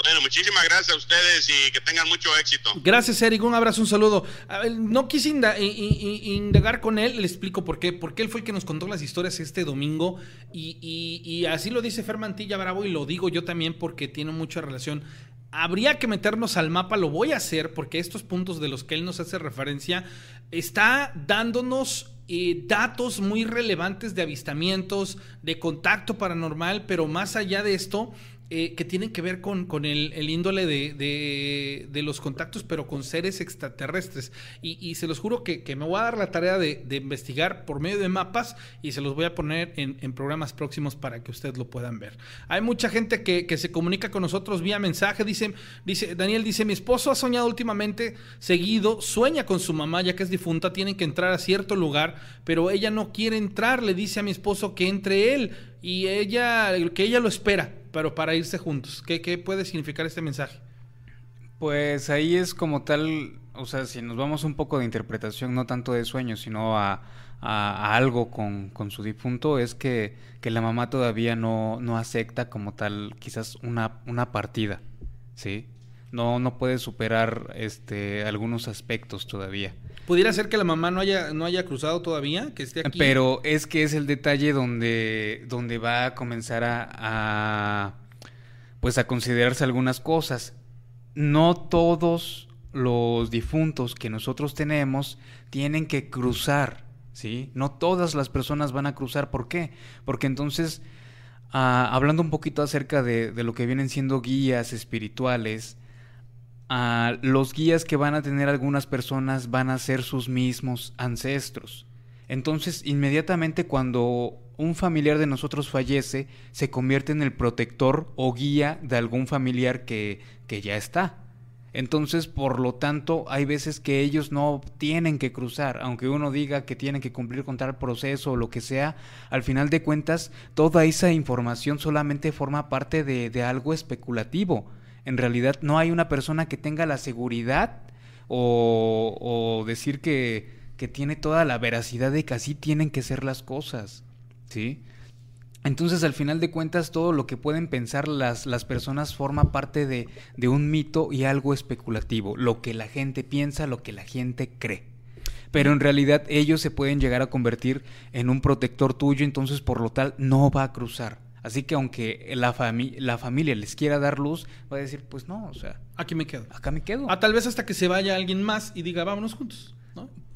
Bueno, muchísimas gracias a ustedes y que tengan mucho éxito. Gracias, Eric. Un abrazo, un saludo. no quise indagar con él, le explico por qué. Porque él fue el que nos contó las historias este domingo. Y, así lo dice Fermantilla Bravo y lo digo yo también porque tiene mucha relación. Habría que meternos al mapa, lo voy a hacer porque estos puntos de los que él nos hace referencia está dándonos eh, datos muy relevantes de avistamientos, de contacto paranormal, pero más allá de esto, eh, que tienen que ver con, con el, índole de, de, los contactos, pero con seres extraterrestres. Y, se los juro que, me voy a dar la tarea de, investigar por medio de mapas y se los voy a poner en, programas próximos para que ustedes lo puedan ver. Hay mucha gente que, se comunica con nosotros vía mensaje. Dice, dice, Daniel dice, mi esposo ha soñado últimamente seguido, sueña con su mamá ya que es difunta, tienen que entrar a cierto lugar, pero ella no quiere entrar, le dice a mi esposo que entre él y ella, que ella lo espera pero para irse juntos. ¿Qué, ¿Qué, puede significar este mensaje? Pues ahí es como tal, o sea, si nos vamos un poco de interpretación, no tanto de sueños, sino a, a, algo con, con, su difunto, es que, que la mamá todavía no, no, acepta como tal quizás una, una partida, ¿sí? No, no puede superar este, algunos aspectos todavía. Pudiera ser que la mamá no haya, no haya cruzado todavía, que esté aquí. Pero es que es el detalle donde, donde va a comenzar a, pues a considerarse algunas cosas. No todos los difuntos que nosotros tenemos tienen que cruzar, ¿sí? No todas las personas van a cruzar. ¿Por qué? Porque entonces, ah, hablando un poquito acerca de, de lo que vienen siendo guías espirituales, a los guías que van a tener algunas personas van a ser sus mismos ancestros. Entonces, inmediatamente cuando un familiar de nosotros fallece, se convierte en el protector o guía de algún familiar que, que ya está. Entonces, por lo tanto, hay veces que ellos no tienen que cruzar, aunque uno diga que tienen que cumplir con tal proceso o lo que sea, al final de cuentas, toda esa información solamente forma parte de, de algo especulativo en realidad no hay una persona que tenga la seguridad o, decir que, que, tiene toda la veracidad de que así tienen que ser las cosas, ¿sí? Entonces, al final de cuentas, todo lo que pueden pensar las, las personas forma parte de, de un mito y algo especulativo, lo que la gente piensa, lo que la gente cree pero en realidad ellos se pueden llegar a convertir en un protector tuyo, entonces por lo tal no va a cruzar. Así que aunque la, la familia les quiera dar luz, va a decir, pues no, o sea... Aquí me quedo. Acá me quedo. Ah, tal vez hasta que se vaya alguien más y diga, vámonos juntos.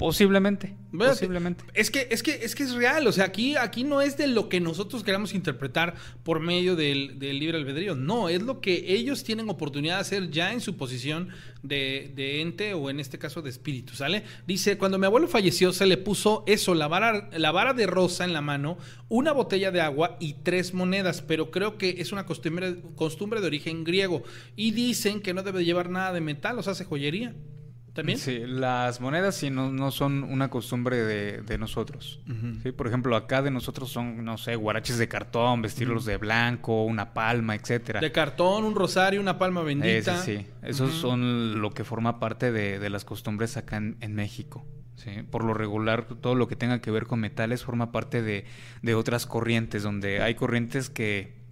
Posiblemente. Posiblemente. Es que, es que, es que es real. O sea, aquí, aquí no es de lo que nosotros queramos interpretar por medio del, libre albedrío. No, es lo que ellos tienen oportunidad de hacer ya en su posición de, de, ente o en este caso de espíritu, ¿sale? Dice, cuando mi abuelo falleció se le puso eso, la vara, la vara de rosa en la mano, una botella de agua y tres monedas, pero creo que es una costumbre, costumbre de origen griego. Y dicen que no debe llevar nada de metal, o sea, hace joyería. ¿También? Sí, las monedas sí no, son una costumbre de, nosotros. ¿sí? Por ejemplo, acá de nosotros son, no sé, guaraches de cartón, vestirlos de blanco, una palma, etcétera. De cartón, un rosario, una palma bendita. sí, esos son lo que forma parte de, las costumbres acá en, México. ¿sí? Por lo regular, todo lo que tenga que ver con metales forma parte de, de otras corrientes, donde hay corrientes que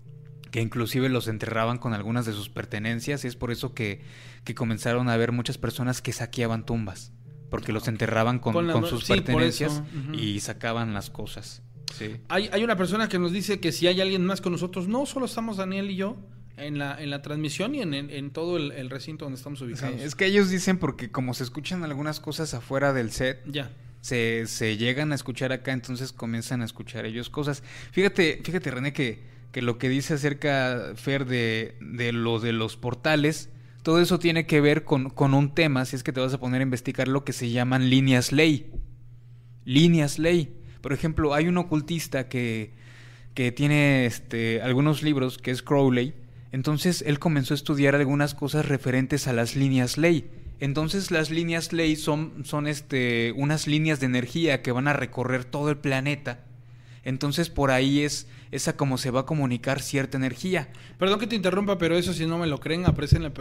que inclusive los enterraban con algunas de sus pertenencias y es por eso que, que comenzaron a haber muchas personas que saqueaban tumbas, porque los enterraban con, Con la- con sus sí, pertenencias y sacaban las cosas. Sí. Hay, hay una persona que nos dice que si hay alguien más con nosotros, no solo estamos Daniel y yo en la, en la transmisión y en, en- en todo el, el recinto donde estamos Sí, ubicados. es que ellos dicen porque como se escuchan algunas cosas afuera del set, Ya. se, se llegan a escuchar acá, entonces comienzan a escuchar ellos cosas. Fíjate, fíjate René, que, que lo que dice acerca, Fer, de, de lo de los portales, todo eso tiene que ver con, con un tema, si es que te vas a poner a investigar lo que se llaman líneas ley. Líneas ley. Por ejemplo, hay un ocultista que, que tiene este, algunos libros, que es Crowley. Entonces él comenzó a estudiar algunas cosas referentes a las líneas ley. Entonces las líneas ley son, son este, unas líneas de energía que van a recorrer todo el planeta. Entonces por ahí es esa como se va a comunicar cierta energía. Perdón que te interrumpa, pero eso si no me lo creen, aprecien la,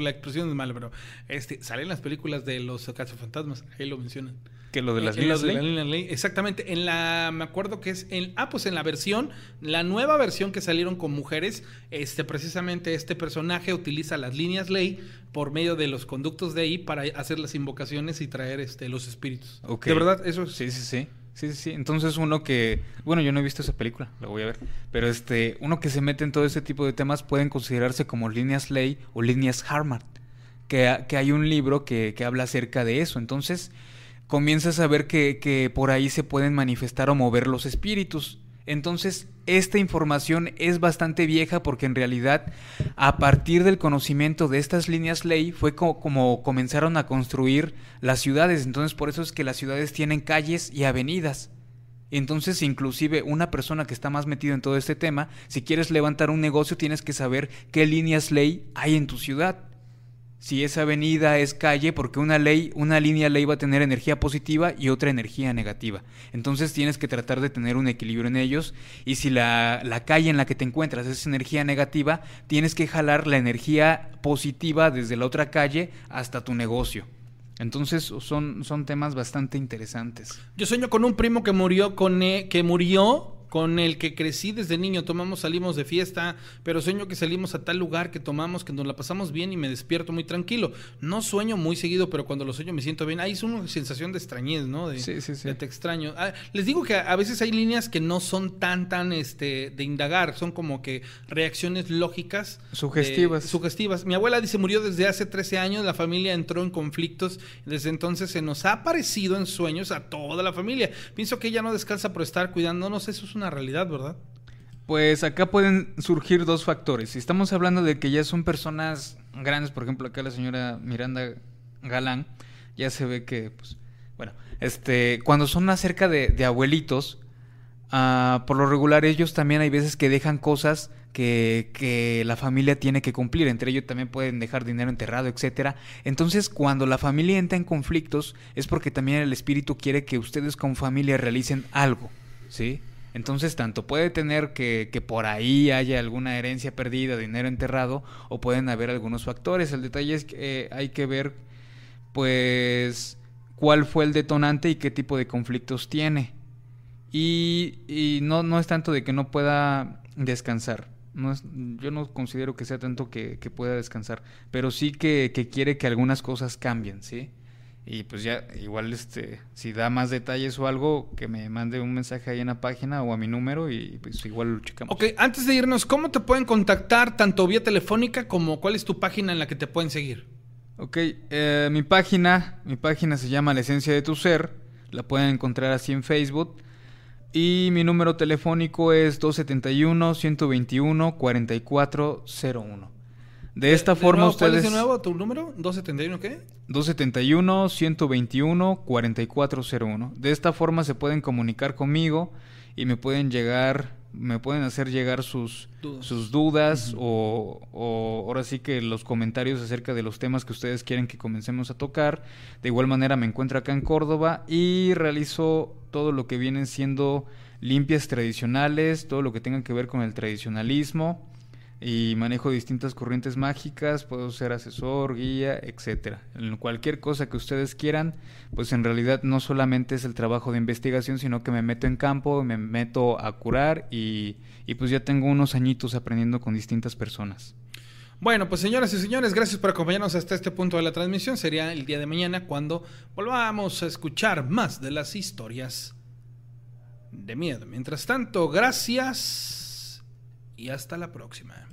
la expresión es mala, pero este, salen las películas de los cazafantasmas, ahí lo mencionan. Que lo de las líneas ley. la línea ley, Exactamente, en la, me acuerdo que es, en, ah, pues en la versión, la nueva versión que salieron con mujeres, este, precisamente este personaje utiliza las líneas ley por medio de los conductos de ahí para hacer las invocaciones y traer este, los espíritus. De verdad, eso es... Sí, sí, sí. Sí, sí, sí. Entonces uno que, bueno, yo no he visto esa película, la voy a ver, pero este, uno que se mete en todo ese tipo de temas pueden considerarse como líneas ley o líneas Harmart, que, que hay un libro que, que habla acerca de eso. Entonces comienzas a ver que, que por ahí se pueden manifestar o mover los espíritus. Entonces, esta información es bastante vieja porque en realidad, a partir del conocimiento de estas líneas ley, fue co- como comenzaron a construir las ciudades. Entonces, por eso es que las ciudades tienen calles y avenidas. Entonces, inclusive una persona que está más metida en todo este tema, si quieres levantar un negocio, tienes que saber qué líneas ley hay en tu ciudad. Si esa avenida es calle, porque una ley, una línea ley va a tener energía positiva y otra energía negativa. Entonces tienes que tratar de tener un equilibrio en ellos. Y si la, la calle en la que te encuentras es energía negativa, tienes que jalar la energía positiva desde la otra calle hasta tu negocio. Entonces son, son temas bastante interesantes. Yo sueño con un primo que murió con e- que murió con el que crecí desde niño. Tomamos, salimos de fiesta, pero sueño que salimos a tal lugar que tomamos, que nos la pasamos bien y me despierto muy tranquilo. No sueño muy seguido, pero cuando lo sueño me siento bien. Ahí es una sensación de extrañez, ¿no? De, Sí, sí, sí. de te extraño. Ah, les digo que a veces hay líneas que no son tan, tan, este, de indagar. Son como que reacciones lógicas. Sugestivas. de- sugestivas. Mi abuela dice murió desde hace 13 años, la familia entró en conflictos, desde entonces se nos ha aparecido en sueños a toda la familia. Pienso que ella no descansa por estar cuidándonos, eso es una realidad, ¿verdad? Pues acá pueden surgir dos factores. Si estamos hablando de que ya son personas grandes, por ejemplo, acá la señora Miranda Galán, ya se ve que, pues, bueno, este, cuando son acerca de, de abuelitos, ah, por lo regular ellos también hay veces que dejan cosas que, que la familia tiene que cumplir. Entre ellos también pueden dejar dinero enterrado, etcétera. Entonces, cuando la familia entra en conflictos, es porque también el espíritu quiere que ustedes como familia realicen algo, ¿sí? Entonces, tanto puede tener que, que por ahí haya alguna herencia perdida, dinero enterrado, o pueden haber algunos factores. El detalle es que eh, hay que ver, pues, cuál fue el detonante y qué tipo de conflictos tiene. Y, y no, no es tanto de que no pueda descansar. No es- yo no considero que sea tanto que, que pueda descansar, pero sí que, que quiere que algunas cosas cambien, ¿sí? Y pues ya, igual, este, si da más detalles o algo, que me mande un mensaje ahí en la página o a mi número y pues igual lo checamos. Ok, antes de irnos, ¿cómo te pueden contactar tanto vía telefónica como cuál es tu página en la que te pueden seguir? Ok, eh, mi página, mi página se llama La Esencia de tu Ser, la pueden encontrar así en Facebook. Y mi número telefónico es 271-121-4401. De esta ¿De forma nuevo, ¿Cuál ustedes... es de nuevo tu número? ¿271 qué? 271-121-4401. De esta forma se pueden comunicar conmigo y me pueden llegar, me pueden hacer llegar sus Dudas. sus dudas o, o ahora sí que los comentarios acerca de los temas que ustedes quieren que comencemos a tocar. De igual manera me encuentro acá en Córdoba y realizo todo lo que vienen siendo limpias tradicionales, todo lo que tenga que ver con el tradicionalismo. Y manejo distintas corrientes mágicas, puedo ser asesor, guía, etcétera. En cualquier cosa que ustedes quieran, pues en realidad no solamente es el trabajo de investigación, sino que me meto en campo, me meto a curar y, y pues ya tengo unos añitos aprendiendo con distintas personas. Bueno, pues señoras y señores, gracias por acompañarnos hasta este punto de la transmisión. Sería el día de mañana cuando volvamos a escuchar más de las historias de miedo. Mientras tanto, gracias y hasta la próxima.